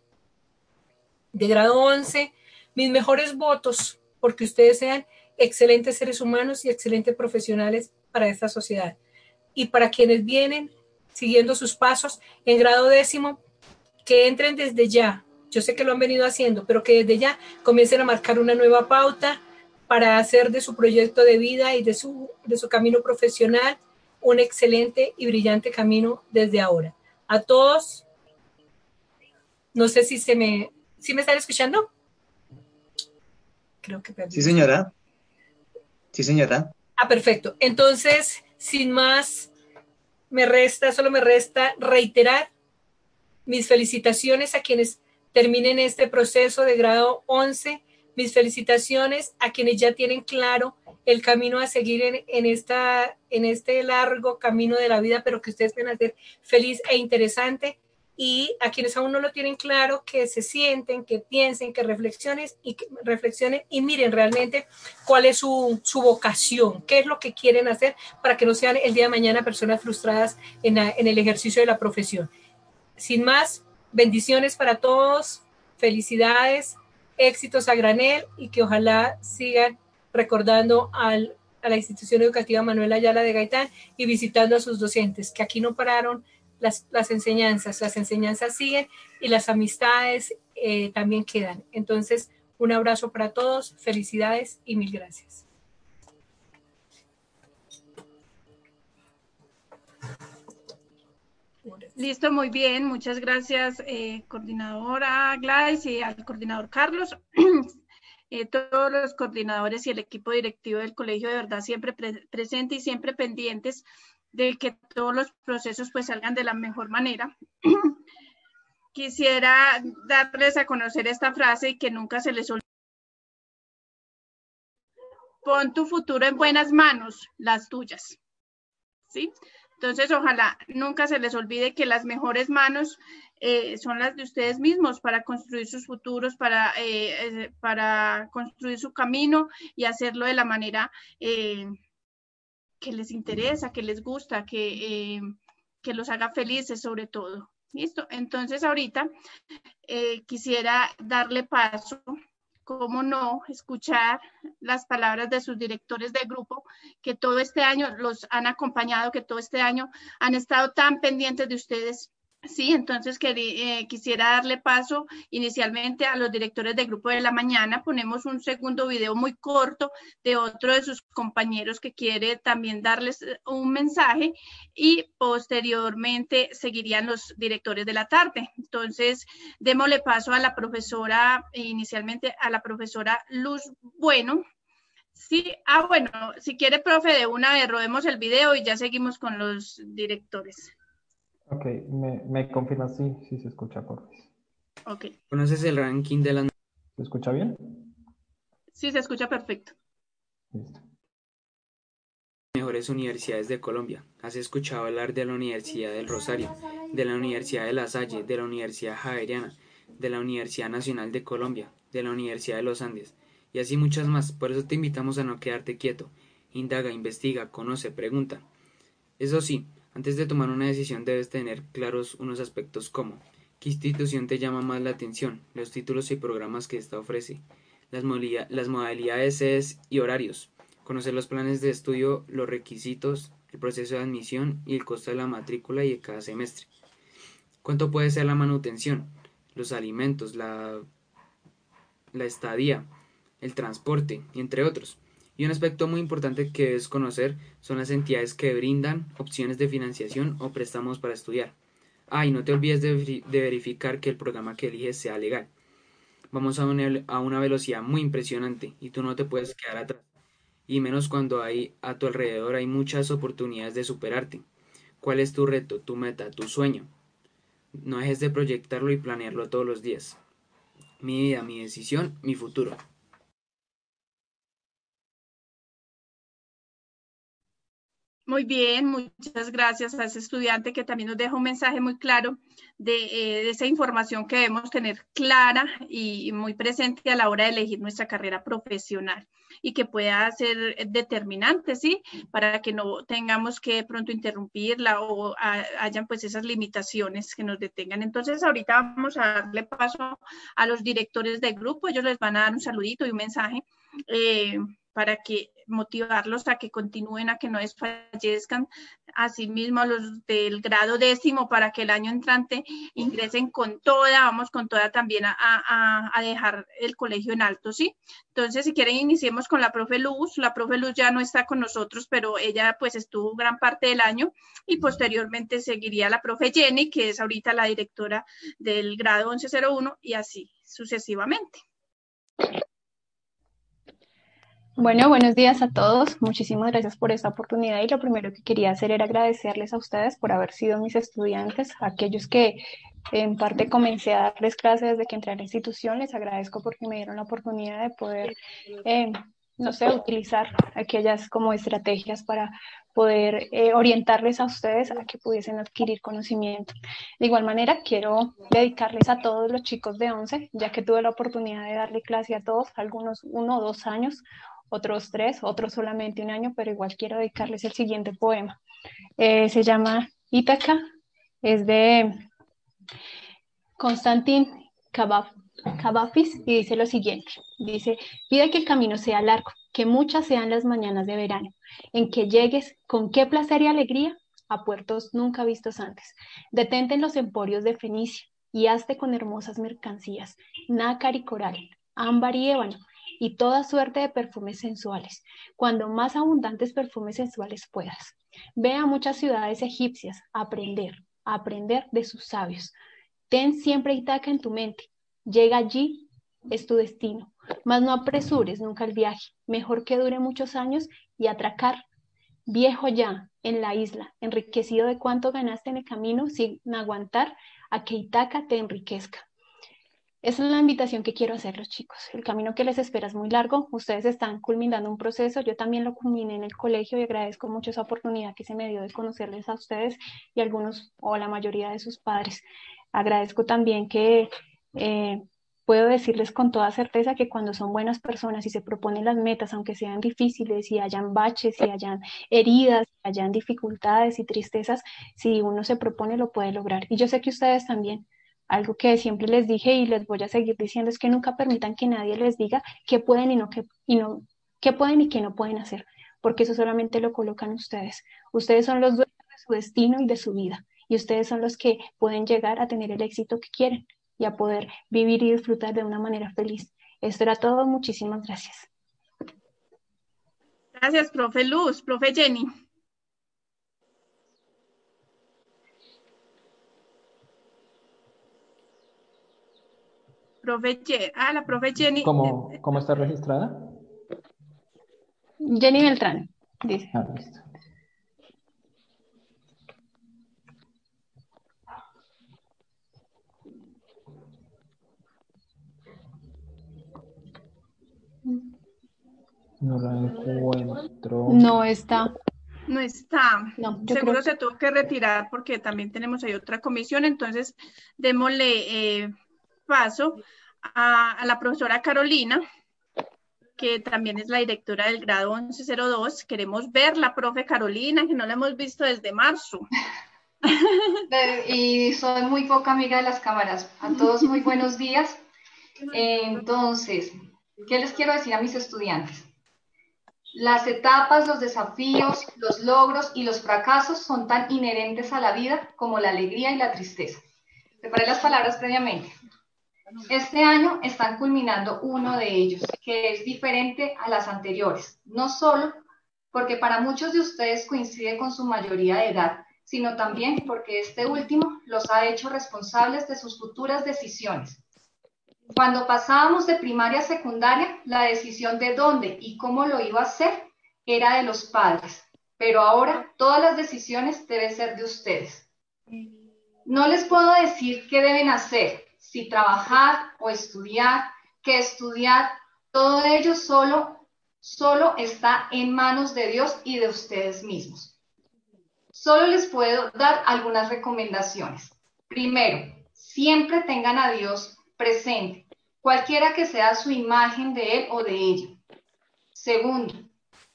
de grado 11, mis mejores votos porque ustedes sean excelentes seres humanos y excelentes profesionales para esta sociedad y para quienes vienen siguiendo sus pasos en grado décimo, que entren desde ya. Yo sé que lo han venido haciendo, pero que desde ya comiencen a marcar una nueva pauta para hacer de su proyecto de vida y de su, de su camino profesional un excelente y brillante camino desde ahora. A todos, no sé si se me, si me están escuchando. Creo que Sí, señora. Sí, señora. Ah, perfecto. Entonces, sin más, me resta, solo me resta reiterar mis felicitaciones a quienes terminen este proceso de grado 11, mis felicitaciones a quienes ya tienen claro el camino a seguir en, esta, en este largo camino de la vida, pero que ustedes van a hacer feliz e interesante y a quienes aún no lo tienen claro, que se sienten, que piensen, que reflexionen y que y miren realmente cuál es su, su, vocación, qué es lo que quieren hacer para que no sean el día de mañana personas frustradas en, en el ejercicio de la profesión. Sin más, bendiciones para todos, felicidades, éxitos a granel y que ojalá sigan recordando a la institución educativa Manuel Ayala de Gaitán y visitando a sus docentes, que aquí no pararon las, las enseñanzas, las enseñanzas siguen y las amistades eh, también quedan. Entonces, un abrazo para todos, felicidades y mil gracias. Listo, muy bien. Muchas gracias, eh, coordinadora Gladys y al coordinador Carlos. Eh, todos los coordinadores y el equipo directivo del colegio de verdad siempre pre presente y siempre pendientes de que todos los procesos pues salgan de la mejor manera. Quisiera darles a conocer esta frase y que nunca se les olvide. Pon tu futuro en buenas manos, las tuyas. ¿Sí? Entonces, ojalá nunca se les olvide que las mejores manos eh, son las de ustedes mismos para construir sus futuros, para, eh, eh, para construir su camino y hacerlo de la manera que les interesa, que les gusta, que, que los haga felices sobre todo. ¿Listo? Entonces ahorita quisiera darle paso, cómo no, escuchar las palabras de sus directores de grupo que todo este año los han acompañado, que todo este año han estado tan pendientes de ustedes Sí, entonces eh, quisiera darle paso inicialmente a los directores del grupo de la mañana. Ponemos un segundo video muy corto de otro de sus compañeros que quiere también darles eh, un mensaje y posteriormente seguirían los directores de la tarde. Entonces, démosle paso a la profesora, inicialmente a la profesora Luz Bueno. Sí, ah, bueno, si quiere, profe, de una vez rodemos el video y ya seguimos con los directores. Ok, me, me confirma si, si se escucha, por favor. Ok. ¿Conoces el ranking de las... ¿Se escucha bien? Sí, se escucha perfecto. Listo. mejores universidades de Colombia? ¿Has escuchado hablar de la Universidad del Rosario, de la Universidad de La Salle, de la Universidad Javeriana, de la Universidad Nacional de Colombia, de la Universidad de los Andes? y así muchas más. Por eso te invitamos a no quedarte quieto. Indaga, investiga, conoce, pregunta. Eso sí, antes de tomar una decisión debes tener claros unos aspectos como qué institución te llama más la atención, los títulos y programas que ésta ofrece, las, modalidades es y horarios, conocer los planes de estudio, los requisitos, el proceso de admisión y el costo de la matrícula y de cada semestre. ¿Cuánto puede ser la manutención? Los alimentos, la, la estadía, el transporte, entre otros. Y un aspecto muy importante que debes conocer son las entidades que brindan opciones de financiación o préstamos para estudiar. Ah, y no te olvides de, verificar que el programa que eliges sea legal. Vamos a una, a una velocidad muy impresionante y tú no te puedes quedar atrás. Y menos cuando hay a tu alrededor hay muchas oportunidades de superarte. ¿Cuál es tu reto, tu meta, tu sueño? No dejes de proyectarlo y planearlo todos los días. Mi vida, mi decisión, mi futuro. Muy bien, muchas gracias a ese estudiante que también nos deja un mensaje muy claro de, eh, esa información que debemos tener clara y muy presente a la hora de elegir nuestra carrera profesional y que pueda ser determinante, ¿sí? Para que no tengamos que pronto interrumpirla o hayan pues esas limitaciones que nos detengan. Entonces ahorita vamos a darle paso a los directores del grupo, ellos les van a dar un saludito y un mensaje. Eh, para que motivarlos a que continúen, a que no desfallezcan, asimismo a los del grado décimo para que el año entrante ingresen con toda, vamos con toda también a, dejar el colegio en alto, ¿sí? Entonces, si quieren, iniciemos con la profe Luz. La profe Luz ya no está con nosotros, pero ella pues estuvo gran parte del año y posteriormente seguiría la profe Jenny, que es ahorita la directora del grado 1101 y así sucesivamente. Bueno, buenos días a todos. Muchísimas gracias por esta oportunidad y lo primero que quería hacer era agradecerles a ustedes por haber sido mis estudiantes, aquellos que en parte comencé a darles clases desde que entré a la institución. Les agradezco porque me dieron la oportunidad de poder, eh, no sé, utilizar aquellas como estrategias para poder eh, orientarles a ustedes a que pudiesen adquirir conocimiento. De igual manera, quiero dedicarles a todos los chicos de 11, ya que tuve la oportunidad de darle clase a todos, algunos uno o dos años, otros tres, otros solamente un año, pero igual quiero dedicarles el siguiente poema. Eh, se llama Ítaca, es de Constantin Cavafis y dice lo siguiente, dice, pide que el camino sea largo, que muchas sean las mañanas de verano, en que llegues con qué placer y alegría a puertos nunca vistos antes. Detente en los emporios de Fenicia y hazte con hermosas mercancías, nácar y coral, ámbar y ébano, y toda suerte de perfumes sensuales, cuando más abundantes perfumes sensuales puedas. Ve a muchas ciudades egipcias aprender, aprender de sus sabios. Ten siempre Itaca en tu mente. Llega allí, es tu destino. Mas no apresures nunca el viaje. Mejor que dure muchos años y atracar. Viejo ya, en la isla, enriquecido de cuánto ganaste en el camino sin aguantar a que Itaca te enriquezca. Es la invitación que quiero hacerlos, chicos. El camino que les espera es muy largo. Ustedes están culminando un proceso. Yo también lo culminé en el colegio y agradezco mucho esa oportunidad que se me dio de conocerles a ustedes y algunos o la mayoría de sus padres. Agradezco también que eh, puedo decirles con toda certeza que cuando son buenas personas y se proponen las metas, aunque sean difíciles y hayan baches y hayan heridas, y hayan dificultades y tristezas, si uno se propone lo puede lograr. Y yo sé que ustedes también algo que siempre les dije y les voy a seguir diciendo es que nunca permitan que nadie les diga qué pueden y no qué, y no, qué pueden y qué no pueden hacer, porque eso solamente lo colocan ustedes. Ustedes son los dueños de su destino y de su vida, y ustedes son los que pueden llegar a tener el éxito que quieren y a poder vivir y disfrutar de una manera feliz. Esto era todo, muchísimas gracias. Gracias, profe Luz, profe Jenny. Profe ah, la profe Jenny. ¿Cómo, ¿Cómo está registrada? Jenny Beltrán, dice. Ah, listo. No la encuentro. No está. No está. No, yo Seguro creo se tuvo que retirar porque también tenemos ahí otra comisión, entonces démosle eh, paso a, la profesora Carolina, que también es la directora del grado 1102. Queremos ver la profe Carolina, que no la hemos visto desde marzo. y soy muy poca amiga de las cámaras. A todos muy buenos días. Entonces, ¿qué les quiero decir a mis estudiantes? Las etapas, los desafíos, los logros y los fracasos son tan inherentes a la vida como la alegría y la tristeza. Preparé las palabras previamente. Este año están culminando uno de ellos, que es diferente a las anteriores, no solo porque para muchos de ustedes coincide con su mayoría de edad, sino también porque este último los ha hecho responsables de sus futuras decisiones. Cuando pasábamos de primaria a secundaria, la decisión de dónde y cómo lo iba a hacer era de los padres, pero ahora todas las decisiones deben ser de ustedes. No les puedo decir qué deben hacer, si trabajar o estudiar, qué estudiar, todo ello solo, solo está en manos de Dios y de ustedes mismos. Solo les puedo dar algunas recomendaciones. Primero, siempre tengan a Dios presente, cualquiera que sea su imagen de él o de ella. Segundo,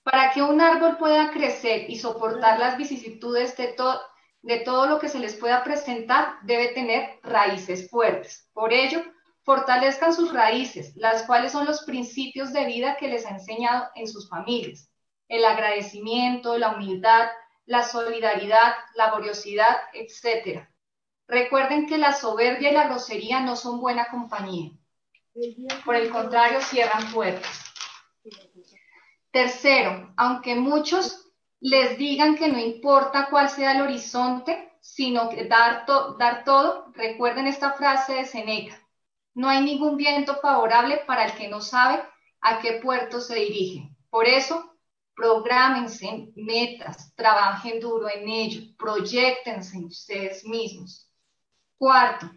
para que un árbol pueda crecer y soportar las vicisitudes de, to de todo lo que se les pueda presentar, debe tener raíces fuertes. Por ello, fortalezcan sus raíces, las cuales son los principios de vida que les ha enseñado en sus familias. El agradecimiento, la humildad, la solidaridad, la laboriosidad, etc. Recuerden que la soberbia y la grosería no son buena compañía. Por el contrario, cierran puertas. Tercero, aunque muchos les digan que no importa cuál sea el horizonte, sino que dar, to dar todo, recuerden esta frase de Seneca. No hay ningún viento favorable para el que no sabe a qué puerto se dirige. Por eso, prográmense metas, trabajen duro en ello, proyectense en ustedes mismos. Cuarto,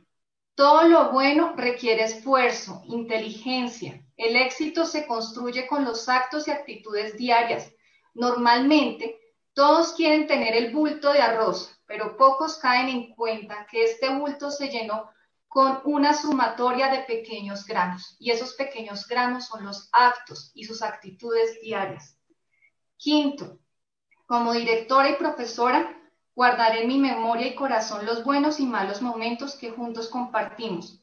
todo lo bueno requiere esfuerzo, inteligencia. El éxito se construye con los actos y actitudes diarias. Normalmente, todos quieren tener el bulto de arroz, pero pocos caen en cuenta que este bulto se llenó con una sumatoria de pequeños granos, y esos pequeños granos son los actos y sus actitudes diarias. Quinto, como directora y profesora, guardaré en mi memoria y corazón los buenos y malos momentos que juntos compartimos,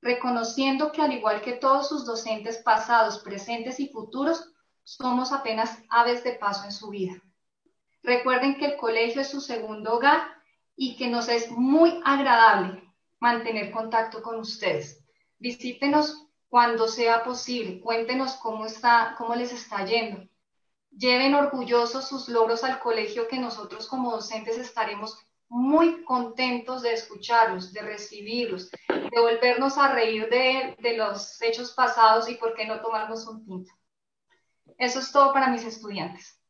reconociendo que al igual que todos sus docentes pasados, presentes y futuros, somos apenas aves de paso en su vida. Recuerden que el colegio es su segundo hogar y que nos es muy agradable mantener contacto con ustedes. Visítenos cuando sea posible, cuéntenos cómo, está, cómo les está yendo. Lleven orgullosos sus logros al colegio que nosotros como docentes estaremos muy contentos de escucharlos, de recibirlos, de volvernos a reír de, de los hechos pasados y por qué no tomarnos un tinto. Eso es todo para mis estudiantes.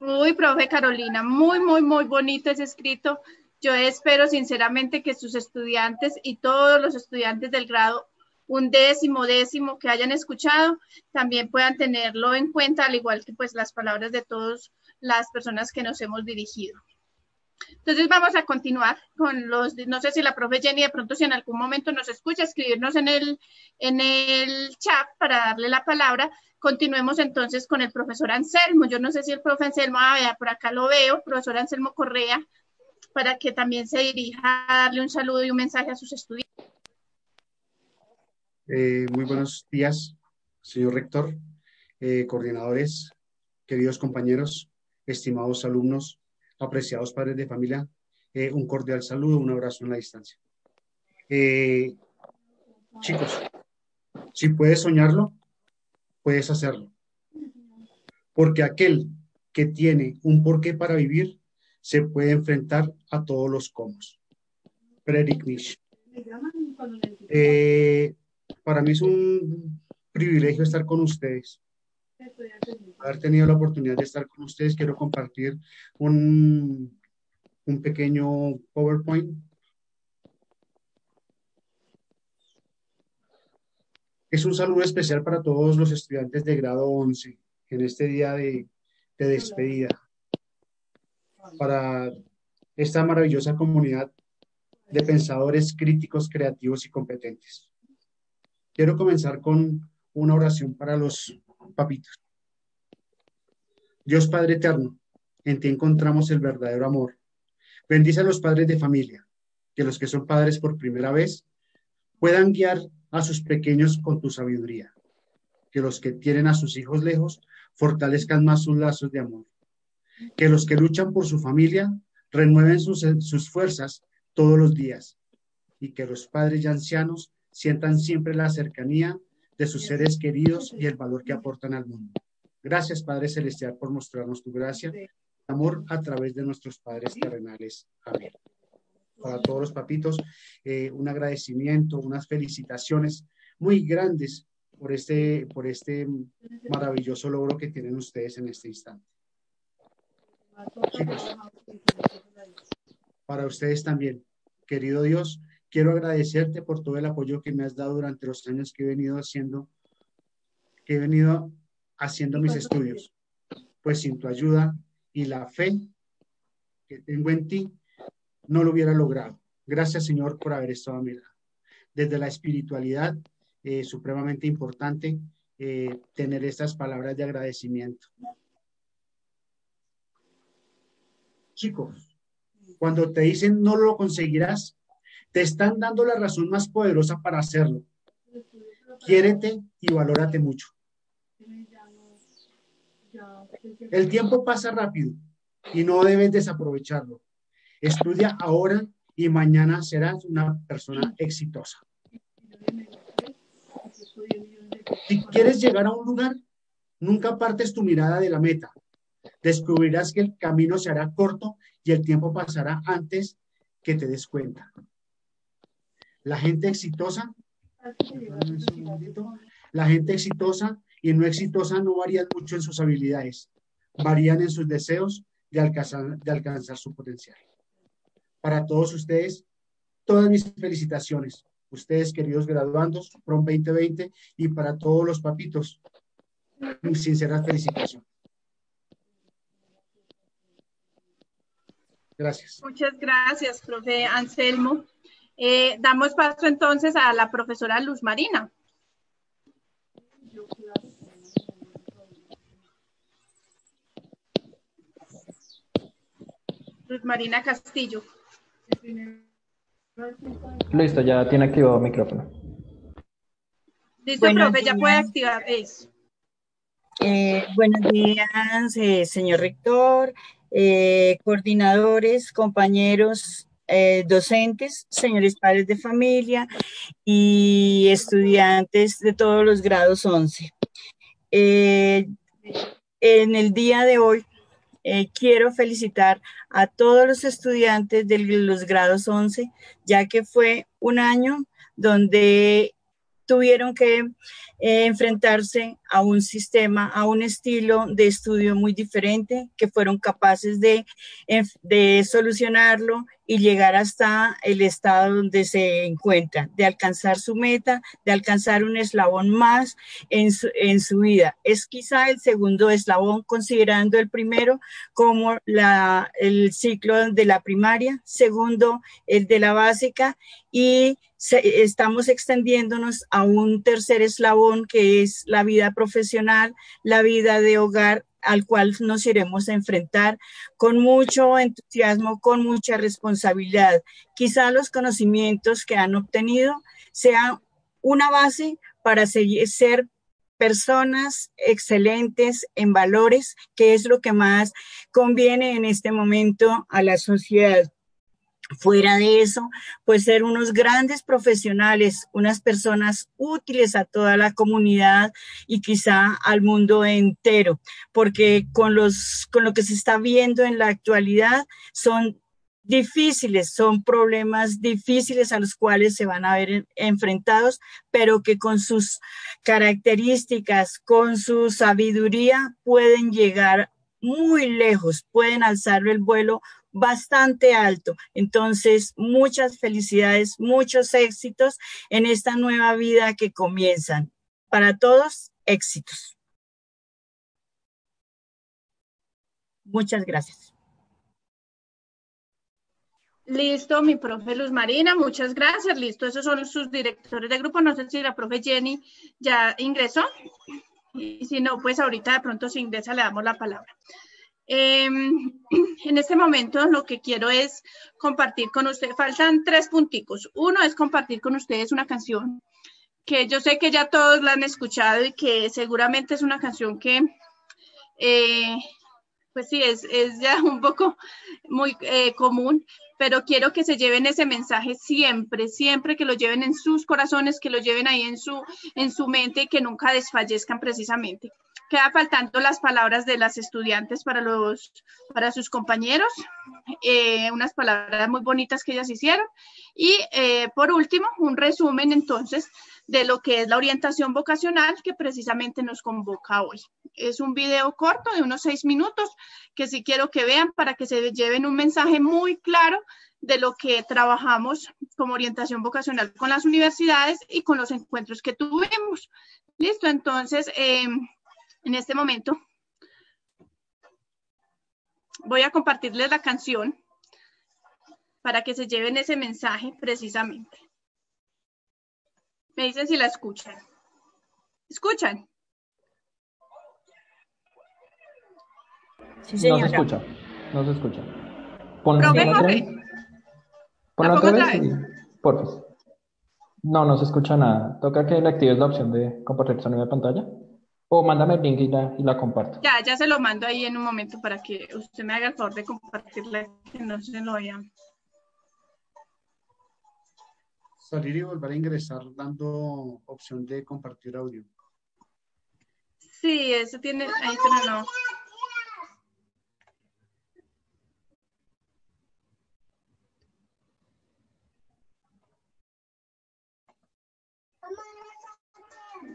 Uy, profe Carolina, muy, muy, muy bonito ese escrito. Yo espero sinceramente que sus estudiantes y todos los estudiantes del grado un décimo, décimo que hayan escuchado, también puedan tenerlo en cuenta, al igual que pues las palabras de todas las personas que nos hemos dirigido. Entonces vamos a continuar con los, no sé si la profe Jenny de pronto si en algún momento nos escucha, escribirnos en el, en el chat para darle la palabra. Continuemos entonces con el profesor Anselmo. Yo no sé si el profe Anselmo, ah, por acá lo veo, profesor Anselmo Correa, para que también se dirija a darle un saludo y un mensaje a sus estudiantes. Eh, muy buenos días, señor rector, eh, coordinadores, queridos compañeros, estimados alumnos, apreciados padres de familia, eh, un cordial saludo, un abrazo en la distancia. Eh, chicos, si puedes soñarlo, puedes hacerlo. Porque aquel que tiene un porqué para vivir se puede enfrentar a todos los cómo. Friedrich Nietzsche. Eh, para mí es un privilegio estar con ustedes. Haber tenido la oportunidad de estar con ustedes, quiero compartir un, un pequeño PowerPoint. Es un saludo especial para todos los estudiantes de grado 11 en este día de, de despedida. Para esta maravillosa comunidad de pensadores críticos, creativos y competentes. Quiero comenzar con una oración para los papitos. Dios Padre Eterno, en ti encontramos el verdadero amor. Bendice a los padres de familia, que los que son padres por primera vez puedan guiar a sus pequeños con tu sabiduría. Que los que tienen a sus hijos lejos fortalezcan más sus lazos de amor. Que los que luchan por su familia renueven sus, sus fuerzas todos los días. Y que los padres y ancianos sientan siempre la cercanía de sus seres queridos y el valor que aportan al mundo. Gracias, Padre Celestial, por mostrarnos tu gracia, amor a través de nuestros padres terrenales. Amén. Para todos los papitos, eh, un agradecimiento, unas felicitaciones muy grandes por este, por este maravilloso logro que tienen ustedes en este instante. Chicos, para ustedes también, querido Dios, quiero agradecerte por todo el apoyo que me has dado durante los años que he venido haciendo, que he venido haciendo mis estudios. Pues sin tu ayuda y la fe que tengo en ti, no lo hubiera logrado. Gracias, Señor, por haber estado a mi lado. Desde la espiritualidad, eh, supremamente importante eh, tener estas palabras de agradecimiento. Chicos, cuando te dicen no lo conseguirás, te están dando la razón más poderosa para hacerlo. Quiérete y valórate mucho. El tiempo pasa rápido y no debes desaprovecharlo. Estudia ahora y mañana serás una persona exitosa. Si quieres llegar a un lugar, nunca partes tu mirada de la meta. Descubrirás que el camino se hará corto y el tiempo pasará antes que te des cuenta. La gente exitosa, la gente exitosa y no exitosa no varían mucho en sus habilidades, varían en sus deseos de alcanzar, de alcanzar su potencial. Para todos ustedes, todas mis felicitaciones. Ustedes, queridos graduandos, PROM 2020, y para todos los papitos, mis sinceras felicitaciones. Gracias. Muchas gracias, profe Anselmo. Eh, damos paso entonces a la profesora Luz Marina. Luz Marina Castillo. Listo, ya tiene activado el micrófono. Listo, profe, ya puede activar eso. Eh, buenos días, eh, señor rector, eh, coordinadores, compañeros eh, docentes, señores padres de familia y estudiantes de todos los grados 11. Eh, en el día de hoy quiero felicitar a todos los estudiantes de los grados 11, ya que fue un año donde tuvieron que eh, enfrentarse a un sistema, a un estilo de estudio muy diferente, que fueron capaces de, de solucionarlo y llegar hasta el estado donde se encuentran, de alcanzar su meta, de alcanzar un eslabón más en su, en su vida. Es quizá el segundo eslabón, considerando el primero como la, el ciclo de la primaria, segundo el de la básica y estamos extendiéndonos a un tercer eslabón que es la vida profesional, la vida de hogar al cual nos iremos a enfrentar con mucho entusiasmo, con mucha responsabilidad. Quizá los conocimientos que han obtenido sean una base para ser personas excelentes en valores, que es lo que más conviene en este momento a la sociedad. Fuera de eso, pues ser unos grandes profesionales, unas personas útiles a toda la comunidad y quizá al mundo entero, porque con los con lo que se está viendo en la actualidad son difíciles, son problemas difíciles a los cuales se van a ver enfrentados, pero que con sus características, con su sabiduría, pueden llegar muy lejos, pueden alzar el vuelo bastante alto. Entonces, muchas felicidades, muchos éxitos en esta nueva vida que comienzan. Para todos, éxitos. Muchas gracias. Listo, mi profe Luz Marina, muchas gracias. Listo, esos son sus directores de grupo. No sé si la profe Jenny ya ingresó. Y si no, pues ahorita de pronto se ingresa, le damos la palabra. Em, en este momento lo que quiero es compartir con ustedes, faltan tres punticos. Uno es compartir con ustedes una canción que yo sé que ya todos la han escuchado y que seguramente es una canción que eh, pues sí, es, es ya un poco muy eh, común, pero quiero que se lleven ese mensaje siempre, siempre que lo lleven en sus corazones, que lo lleven ahí en su, en su mente y que nunca desfallezcan precisamente. Queda faltando las palabras de las estudiantes para, los, para sus compañeros, eh, unas palabras muy bonitas que ellas hicieron. Y eh, por último, un resumen entonces de lo que es la orientación vocacional que precisamente nos convoca hoy. Es un video corto de unos seis minutos que sí quiero que vean para que se lleven un mensaje muy claro de lo que trabajamos como orientación vocacional con las universidades y con los encuentros que tuvimos. Listo, entonces, eh, en este momento voy a compartirles la canción para que se lleven ese mensaje precisamente. Me dicen si la escuchan. ¿Escuchan? Sí, no se escucha. No se escucha. Ponlo otra vez. Ponlo otra vez. Porfis. No, no se escucha nada. Toca que le actives la opción de compartir sonido de pantalla. O mándame el link y la, y la comparto. Ya, ya se lo mando ahí en un momento para que usted me haga el favor de compartirla, que no se lo vayan salir y volver a ingresar dando opción de compartir audio. Sí, eso tiene, ahí pero no.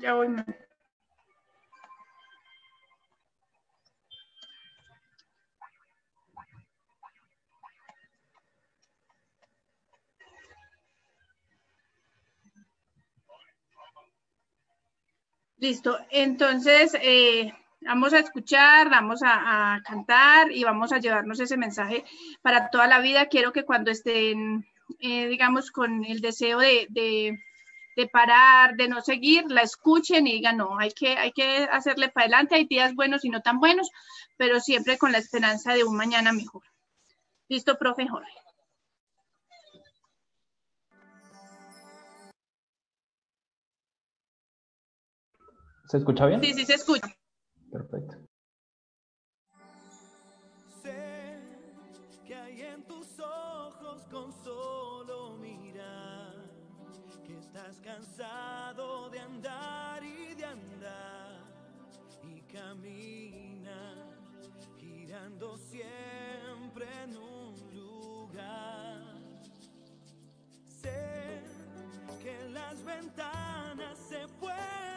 Ya voy. Listo, entonces eh, vamos a escuchar, vamos a, cantar y vamos a llevarnos ese mensaje para toda la vida. Quiero que cuando estén, eh, digamos, con el deseo de, de, parar, de no seguir, la escuchen y digan, no, hay que, hay que hacerle para adelante, hay días buenos y no tan buenos, pero siempre con la esperanza de un mañana mejor. Listo, profe Jorge. ¿Se escucha bien? Sí, sí, se escucha. Perfecto. Sé que hay en tus ojos con solo mirar, que estás cansado de andar y de andar y camina girando siempre en un lugar. Sé que las ventanas se pueden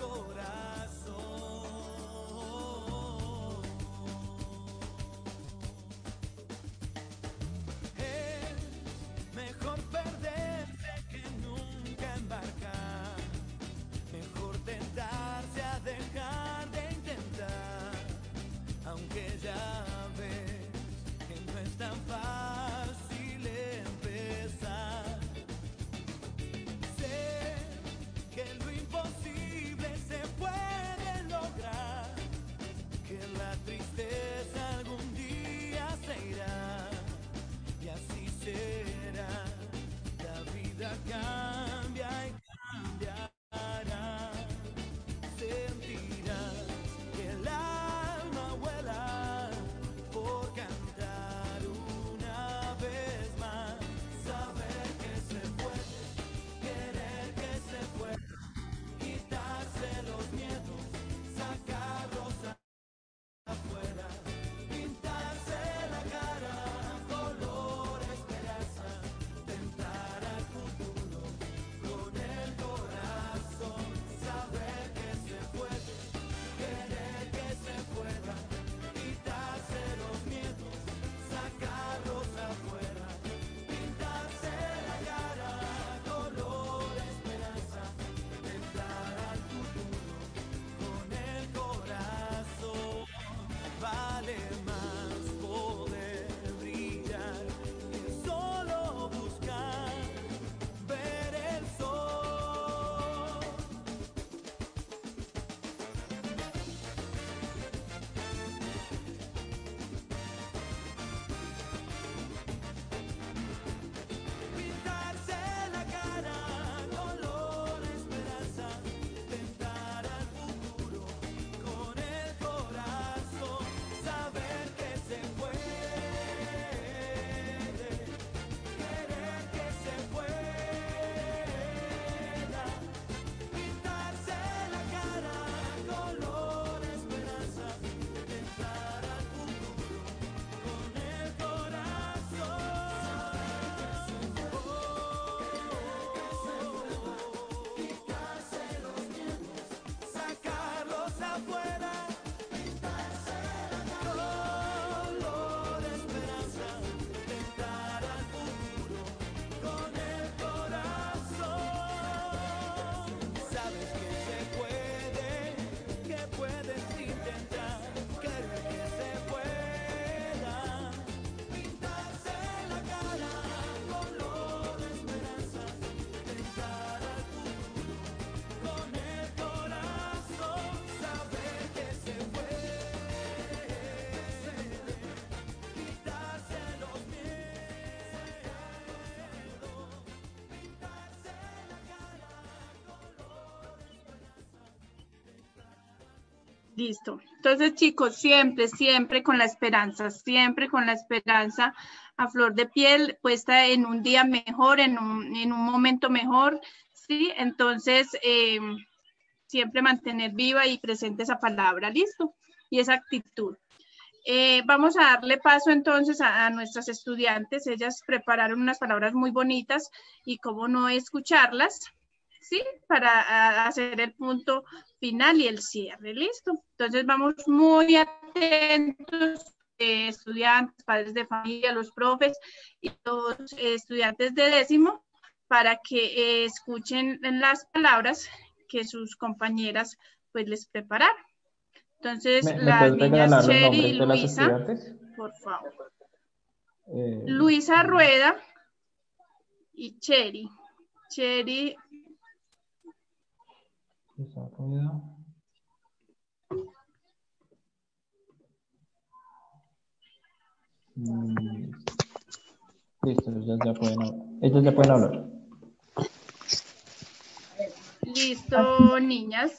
corazón. Listo. Entonces, chicos, siempre, siempre con la esperanza, siempre con la esperanza a flor de piel, puesta en un día mejor, en un, en un momento mejor, ¿sí? Entonces, eh, siempre mantener viva y presente esa palabra, ¿listo? Y esa actitud. Eh, vamos a darle paso entonces a, a, nuestras estudiantes. Ellas prepararon unas palabras muy bonitas y cómo no escucharlas, ¿sí? Para hacer el punto final y el cierre, ¿listo? Entonces vamos muy atentos, eh, estudiantes, padres de familia, los profes y los eh, estudiantes de décimo para que eh, escuchen las palabras que sus compañeras pues les prepararon. Entonces, ¿Me, me las niñas Cheri y Luisa, por favor. Eh, Luisa Rueda y Cheri. Cheri, Mm, Listo, ya pueden hablar. Ellas ya pueden hablar. listo, niñas.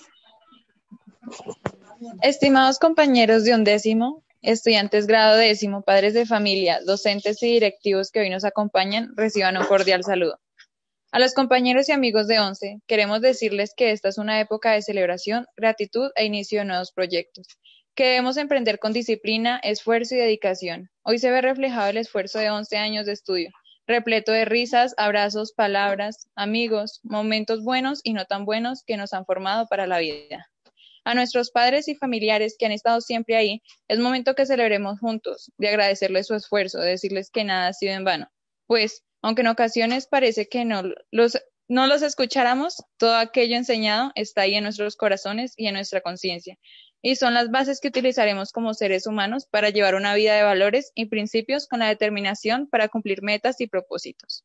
Estimados compañeros de undécimo, estudiantes grado décimo, padres de familia, docentes y directivos que hoy nos acompañan, reciban un cordial saludo. A los compañeros y amigos de once, queremos decirles que esta es una época de celebración, gratitud e inicio de nuevos proyectos, que debemos emprender con disciplina, esfuerzo y dedicación. Hoy se ve reflejado el esfuerzo de 11 años de estudio, repleto de risas, abrazos, palabras, amigos, momentos buenos y no tan buenos que nos han formado para la vida. A nuestros padres y familiares que han estado siempre ahí, es momento que celebremos juntos, de agradecerles su esfuerzo, de decirles que nada ha sido en vano. Pues, aunque en ocasiones parece que no los, no los escucháramos, todo aquello enseñado está ahí en nuestros corazones y en nuestra conciencia. Y son las bases que utilizaremos como seres humanos para llevar una vida de valores y principios con la determinación para cumplir metas y propósitos.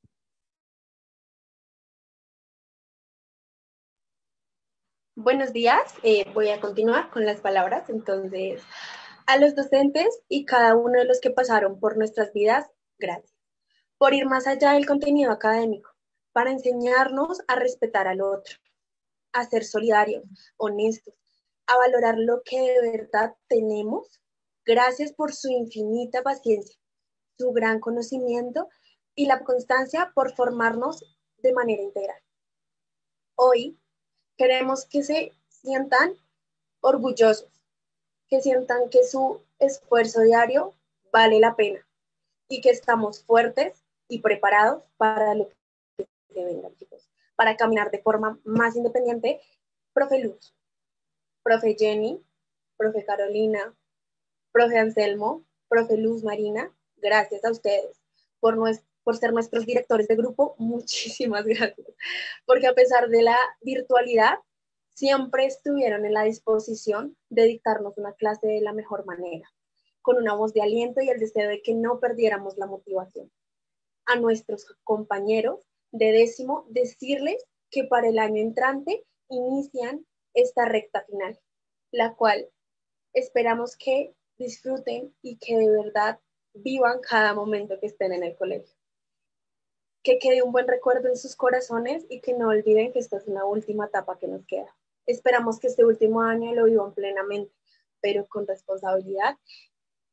Buenos días, eh, voy a continuar con las palabras. Entonces, a los docentes y cada uno de los que pasaron por nuestras vidas, gracias. Por ir más allá del contenido académico, para enseñarnos a respetar al otro, a ser solidarios, honestos, a valorar lo que de verdad tenemos. Gracias por su infinita paciencia, su gran conocimiento y la constancia por formarnos de manera integral. Hoy queremos que se sientan orgullosos, que sientan que su esfuerzo diario vale la pena y que estamos fuertes y preparados para lo que se venga, chicos, para caminar de forma más independiente. Profe Luz, profe Jenny, profe Carolina, profe Anselmo, profe Luz Marina, gracias a ustedes por, nuestro, por ser nuestros directores de grupo. Muchísimas gracias. Porque a pesar de la virtualidad, siempre estuvieron en la disposición de dictarnos una clase de la mejor manera, con una voz de aliento y el deseo de que no perdiéramos la motivación. A nuestros compañeros de décimo, decirles que para el año entrante inician esta recta final, la cual esperamos que disfruten y que de verdad vivan cada momento que estén en el colegio. Que quede un buen recuerdo en sus corazones y que no olviden que esta es una última etapa que nos queda. Esperamos que este último año lo vivan plenamente, pero con responsabilidad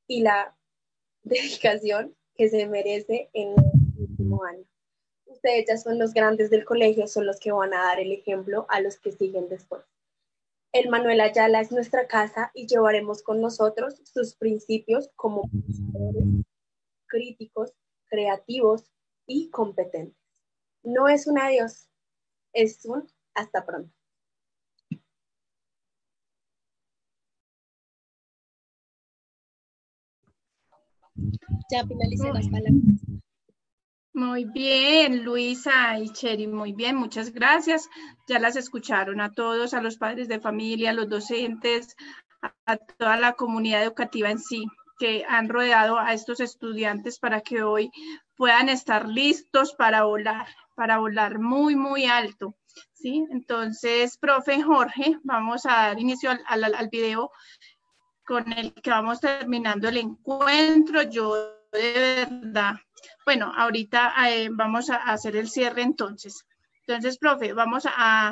y la dedicación que se merece en el último año. Ustedes ya son los grandes del colegio, son los que van a dar el ejemplo a los que siguen después. El Manuel Ayala es nuestra casa y llevaremos con nosotros sus principios como pensadores, críticos, creativos y competentes. No es un adiós, es un hasta pronto. Ya finalicé las palabras. Muy bien, Luisa y Cheri, muy bien, muchas gracias. Ya las escucharon a todos, a los padres de familia, a los docentes, a, a toda la comunidad educativa en sí, que han rodeado a estos estudiantes para que hoy puedan estar listos para volar, para volar muy, muy alto. ¿sí? Entonces, profe Jorge, vamos a dar inicio al, al, al video con el que vamos terminando el encuentro. Yo de verdad bueno, ahorita eh, vamos a hacer el cierre entonces. Entonces, profe, vamos a,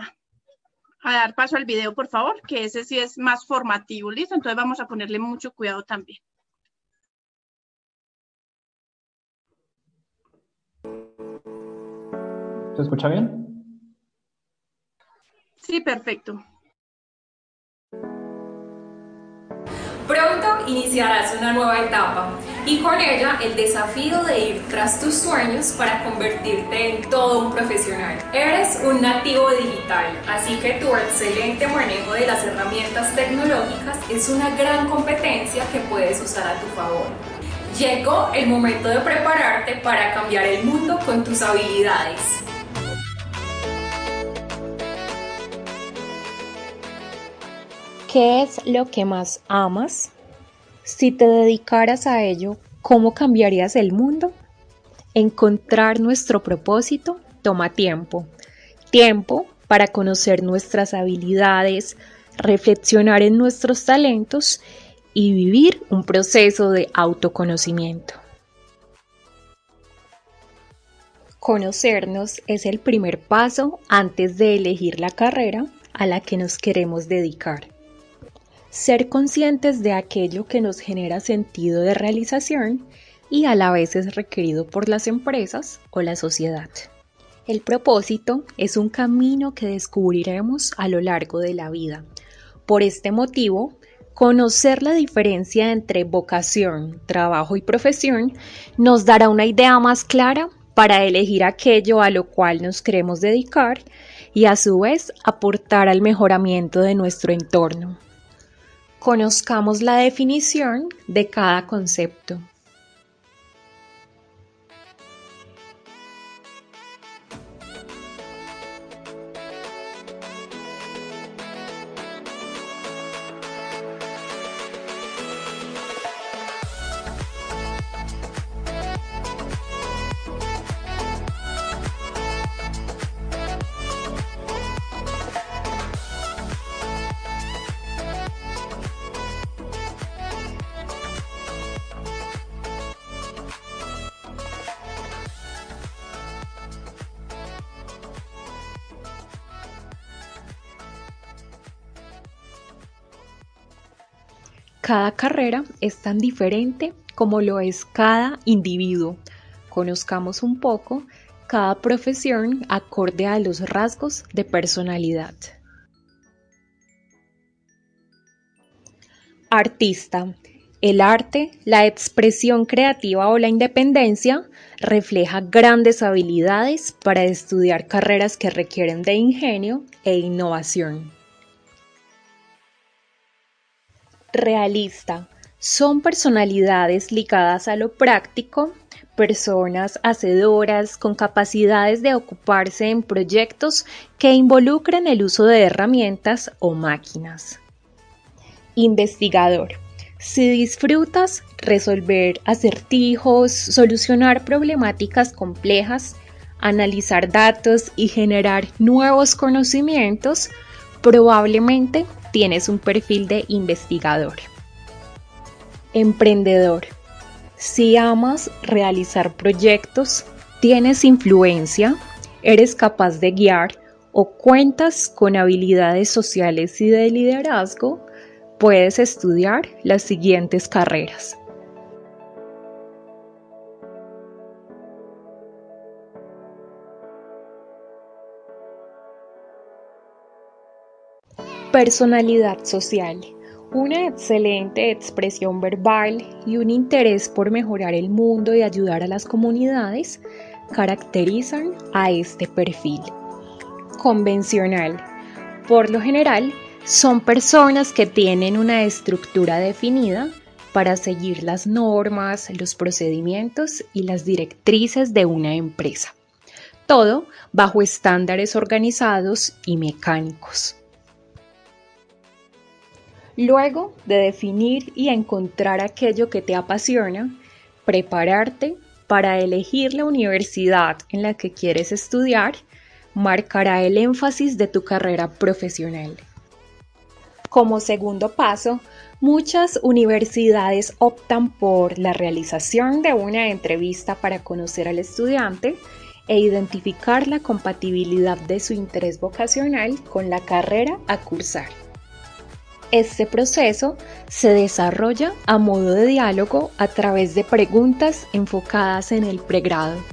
a dar paso al video, por favor, que ese sí es más formativo, ¿listo? Entonces vamos a ponerle mucho cuidado también. ¿Se escucha bien? Sí, perfecto. Pronto iniciarás una nueva etapa y con ella el desafío de ir tras tus sueños para convertirte en todo un profesional. Eres un nativo digital, así que tu excelente manejo de las herramientas tecnológicas es una gran competencia que puedes usar a tu favor. Llegó el momento de prepararte para cambiar el mundo con tus habilidades. ¿Qué es lo que más amas? Si te dedicaras a ello, ¿cómo cambiarías el mundo? Encontrar nuestro propósito toma tiempo. Tiempo para conocer nuestras habilidades, reflexionar en nuestros talentos y vivir un proceso de autoconocimiento. Conocernos es el primer paso antes de elegir la carrera a la que nos queremos dedicar. Ser conscientes de aquello que nos genera sentido de realización y a la vez es requerido por las empresas o la sociedad. El propósito es un camino que descubriremos a lo largo de la vida. Por este motivo, conocer la diferencia entre vocación, trabajo y profesión nos dará una idea más clara para elegir aquello a lo cual nos queremos dedicar y a su vez aportar al mejoramiento de nuestro entorno. Conozcamos la definición de cada concepto. Cada carrera es tan diferente como lo es cada individuo. Conozcamos un poco cada profesión acorde a los rasgos de personalidad. Artista. El arte, la expresión creativa o la independencia refleja grandes habilidades para estudiar carreras que requieren de ingenio e innovación. Realista. Son personalidades ligadas a lo práctico, personas hacedoras con capacidades de ocuparse en proyectos que involucren el uso de herramientas o máquinas. Investigador. Si disfrutas resolver acertijos, solucionar problemáticas complejas, analizar datos y generar nuevos conocimientos, probablemente tienes un perfil de investigador. Emprendedor. Si amas realizar proyectos, tienes influencia, eres capaz de guiar o cuentas con habilidades sociales y de liderazgo, puedes estudiar las siguientes carreras. Personalidad social. Una excelente expresión verbal y un interés por mejorar el mundo y ayudar a las comunidades caracterizan a este perfil. Convencional. Por lo general, son personas que tienen una estructura definida para seguir las normas, los procedimientos y las directrices de una empresa. Todo bajo estándares organizados y mecánicos. Luego de definir y encontrar aquello que te apasiona, prepararte para elegir la universidad en la que quieres estudiar marcará el énfasis de tu carrera profesional. Como segundo paso, muchas universidades optan por la realización de una entrevista para conocer al estudiante e identificar la compatibilidad de su interés vocacional con la carrera a cursar. Este proceso se desarrolla a modo de diálogo a través de preguntas enfocadas en el pregrado.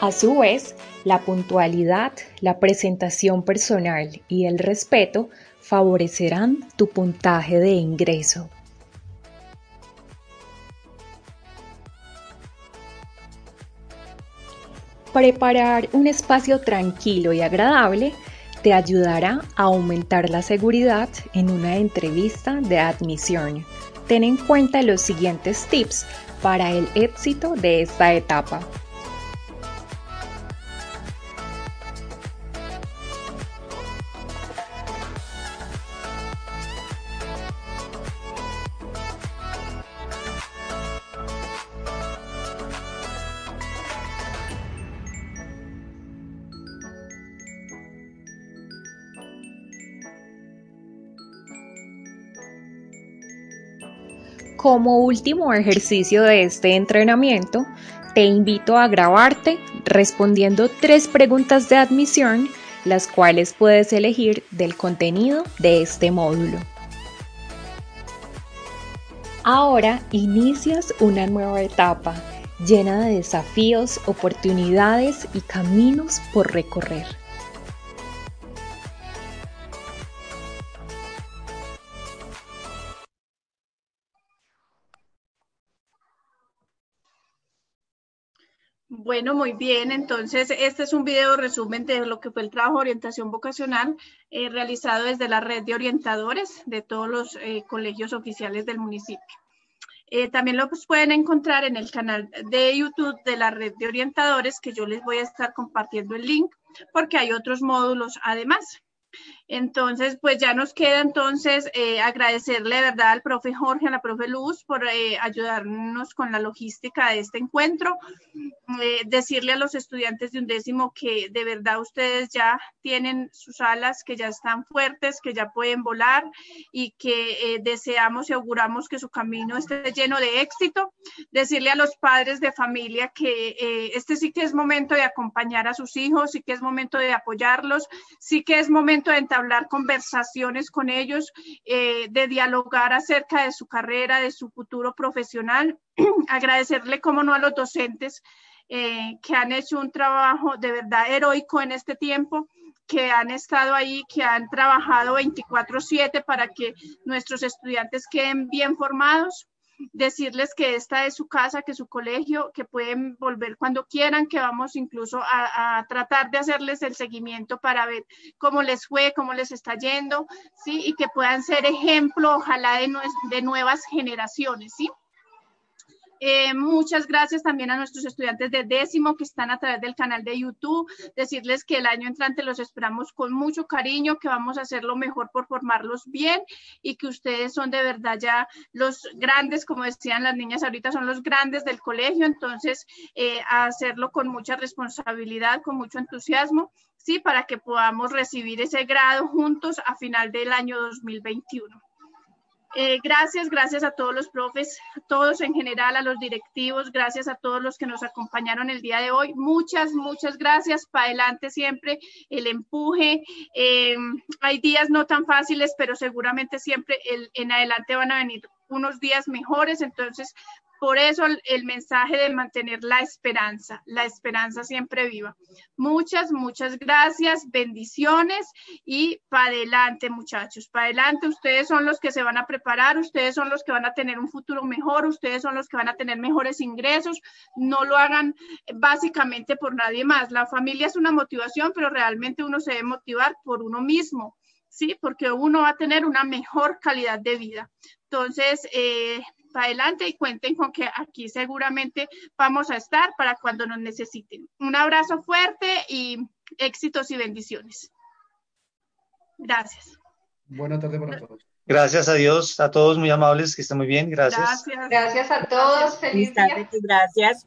A su vez, la puntualidad, la presentación personal y el respeto favorecerán tu puntaje de ingreso. Preparar un espacio tranquilo y agradable te ayudará a aumentar la seguridad en una entrevista de admisión. Ten en cuenta los siguientes tips para el éxito de esta etapa. Como último ejercicio de este entrenamiento, te invito a grabarte respondiendo tres preguntas de admisión, las cuales puedes elegir del contenido de este módulo. Ahora inicias una nueva etapa llena de desafíos, oportunidades y caminos por recorrer. Bueno, muy bien. Entonces, este es un video resumen de lo que fue el trabajo de orientación vocacional eh, realizado desde la red de orientadores de todos los eh, colegios oficiales del municipio. Eh, también lo pueden encontrar en el canal de YouTube de la red de orientadores, que yo les voy a estar compartiendo el link, porque hay otros módulos además. Entonces, pues ya nos queda entonces eh, agradecerle de verdad al profe Jorge, a la profe Luz por eh, ayudarnos con la logística de este encuentro. Eh, decirle a los estudiantes de undécimo que de verdad ustedes ya tienen sus alas, que ya están fuertes, que ya pueden volar y que deseamos y auguramos que su camino esté lleno de éxito. Decirle a los padres de familia que este sí que es momento de acompañar a sus hijos, sí que es momento de apoyarlos, sí que es momento de hablar conversaciones con ellos, eh, de dialogar acerca de su carrera, de su futuro profesional. Agradecerle, como no, a los docentes eh, que han hecho un trabajo de verdad heroico en este tiempo que han estado ahí, que han trabajado 24/7 para que nuestros estudiantes queden bien formados decirles que esta es su casa, que su colegio, que pueden volver cuando quieran, que vamos incluso a, tratar de hacerles el seguimiento para ver cómo les fue, cómo les está yendo, ¿sí? Y que puedan ser ejemplo, ojalá, de, de nuevas generaciones, ¿sí? Eh, muchas gracias también a nuestros estudiantes de décimo que están a través del canal de YouTube. Decirles que el año entrante los esperamos con mucho cariño, que vamos a hacer lo mejor por formarlos bien y que ustedes son de verdad ya los grandes, como decían las niñas ahorita, son los grandes del colegio. Entonces, eh, hacerlo con mucha responsabilidad, con mucho entusiasmo, sí, para que podamos recibir ese grado juntos a final del año 2021. Eh, gracias, gracias a todos los profes, todos en general, a los directivos, gracias a todos los que nos acompañaron el día de hoy. Muchas, muchas gracias. Para adelante siempre el empuje. Eh, hay días no tan fáciles, pero seguramente siempre el, en adelante van a venir unos días mejores. Entonces, por eso el, mensaje de mantener la esperanza, la esperanza siempre viva. Muchas, muchas gracias, bendiciones y para adelante muchachos, para adelante. Ustedes son los que se van a preparar, ustedes son los que van a tener un futuro mejor, ustedes son los que van a tener mejores ingresos. No lo hagan básicamente por nadie más. La familia es una motivación, pero realmente uno se debe motivar por uno mismo. ¿sí? Porque uno va a tener una mejor calidad de vida. Entonces, eh, adelante y cuenten con que aquí seguramente vamos a estar para cuando nos necesiten. Un abrazo fuerte y éxitos y bendiciones. Gracias. Buena tarde para todos. Gracias a Dios, a todos muy amables, que estén muy bien, gracias. Gracias, gracias a todos, feliz día. Gracias.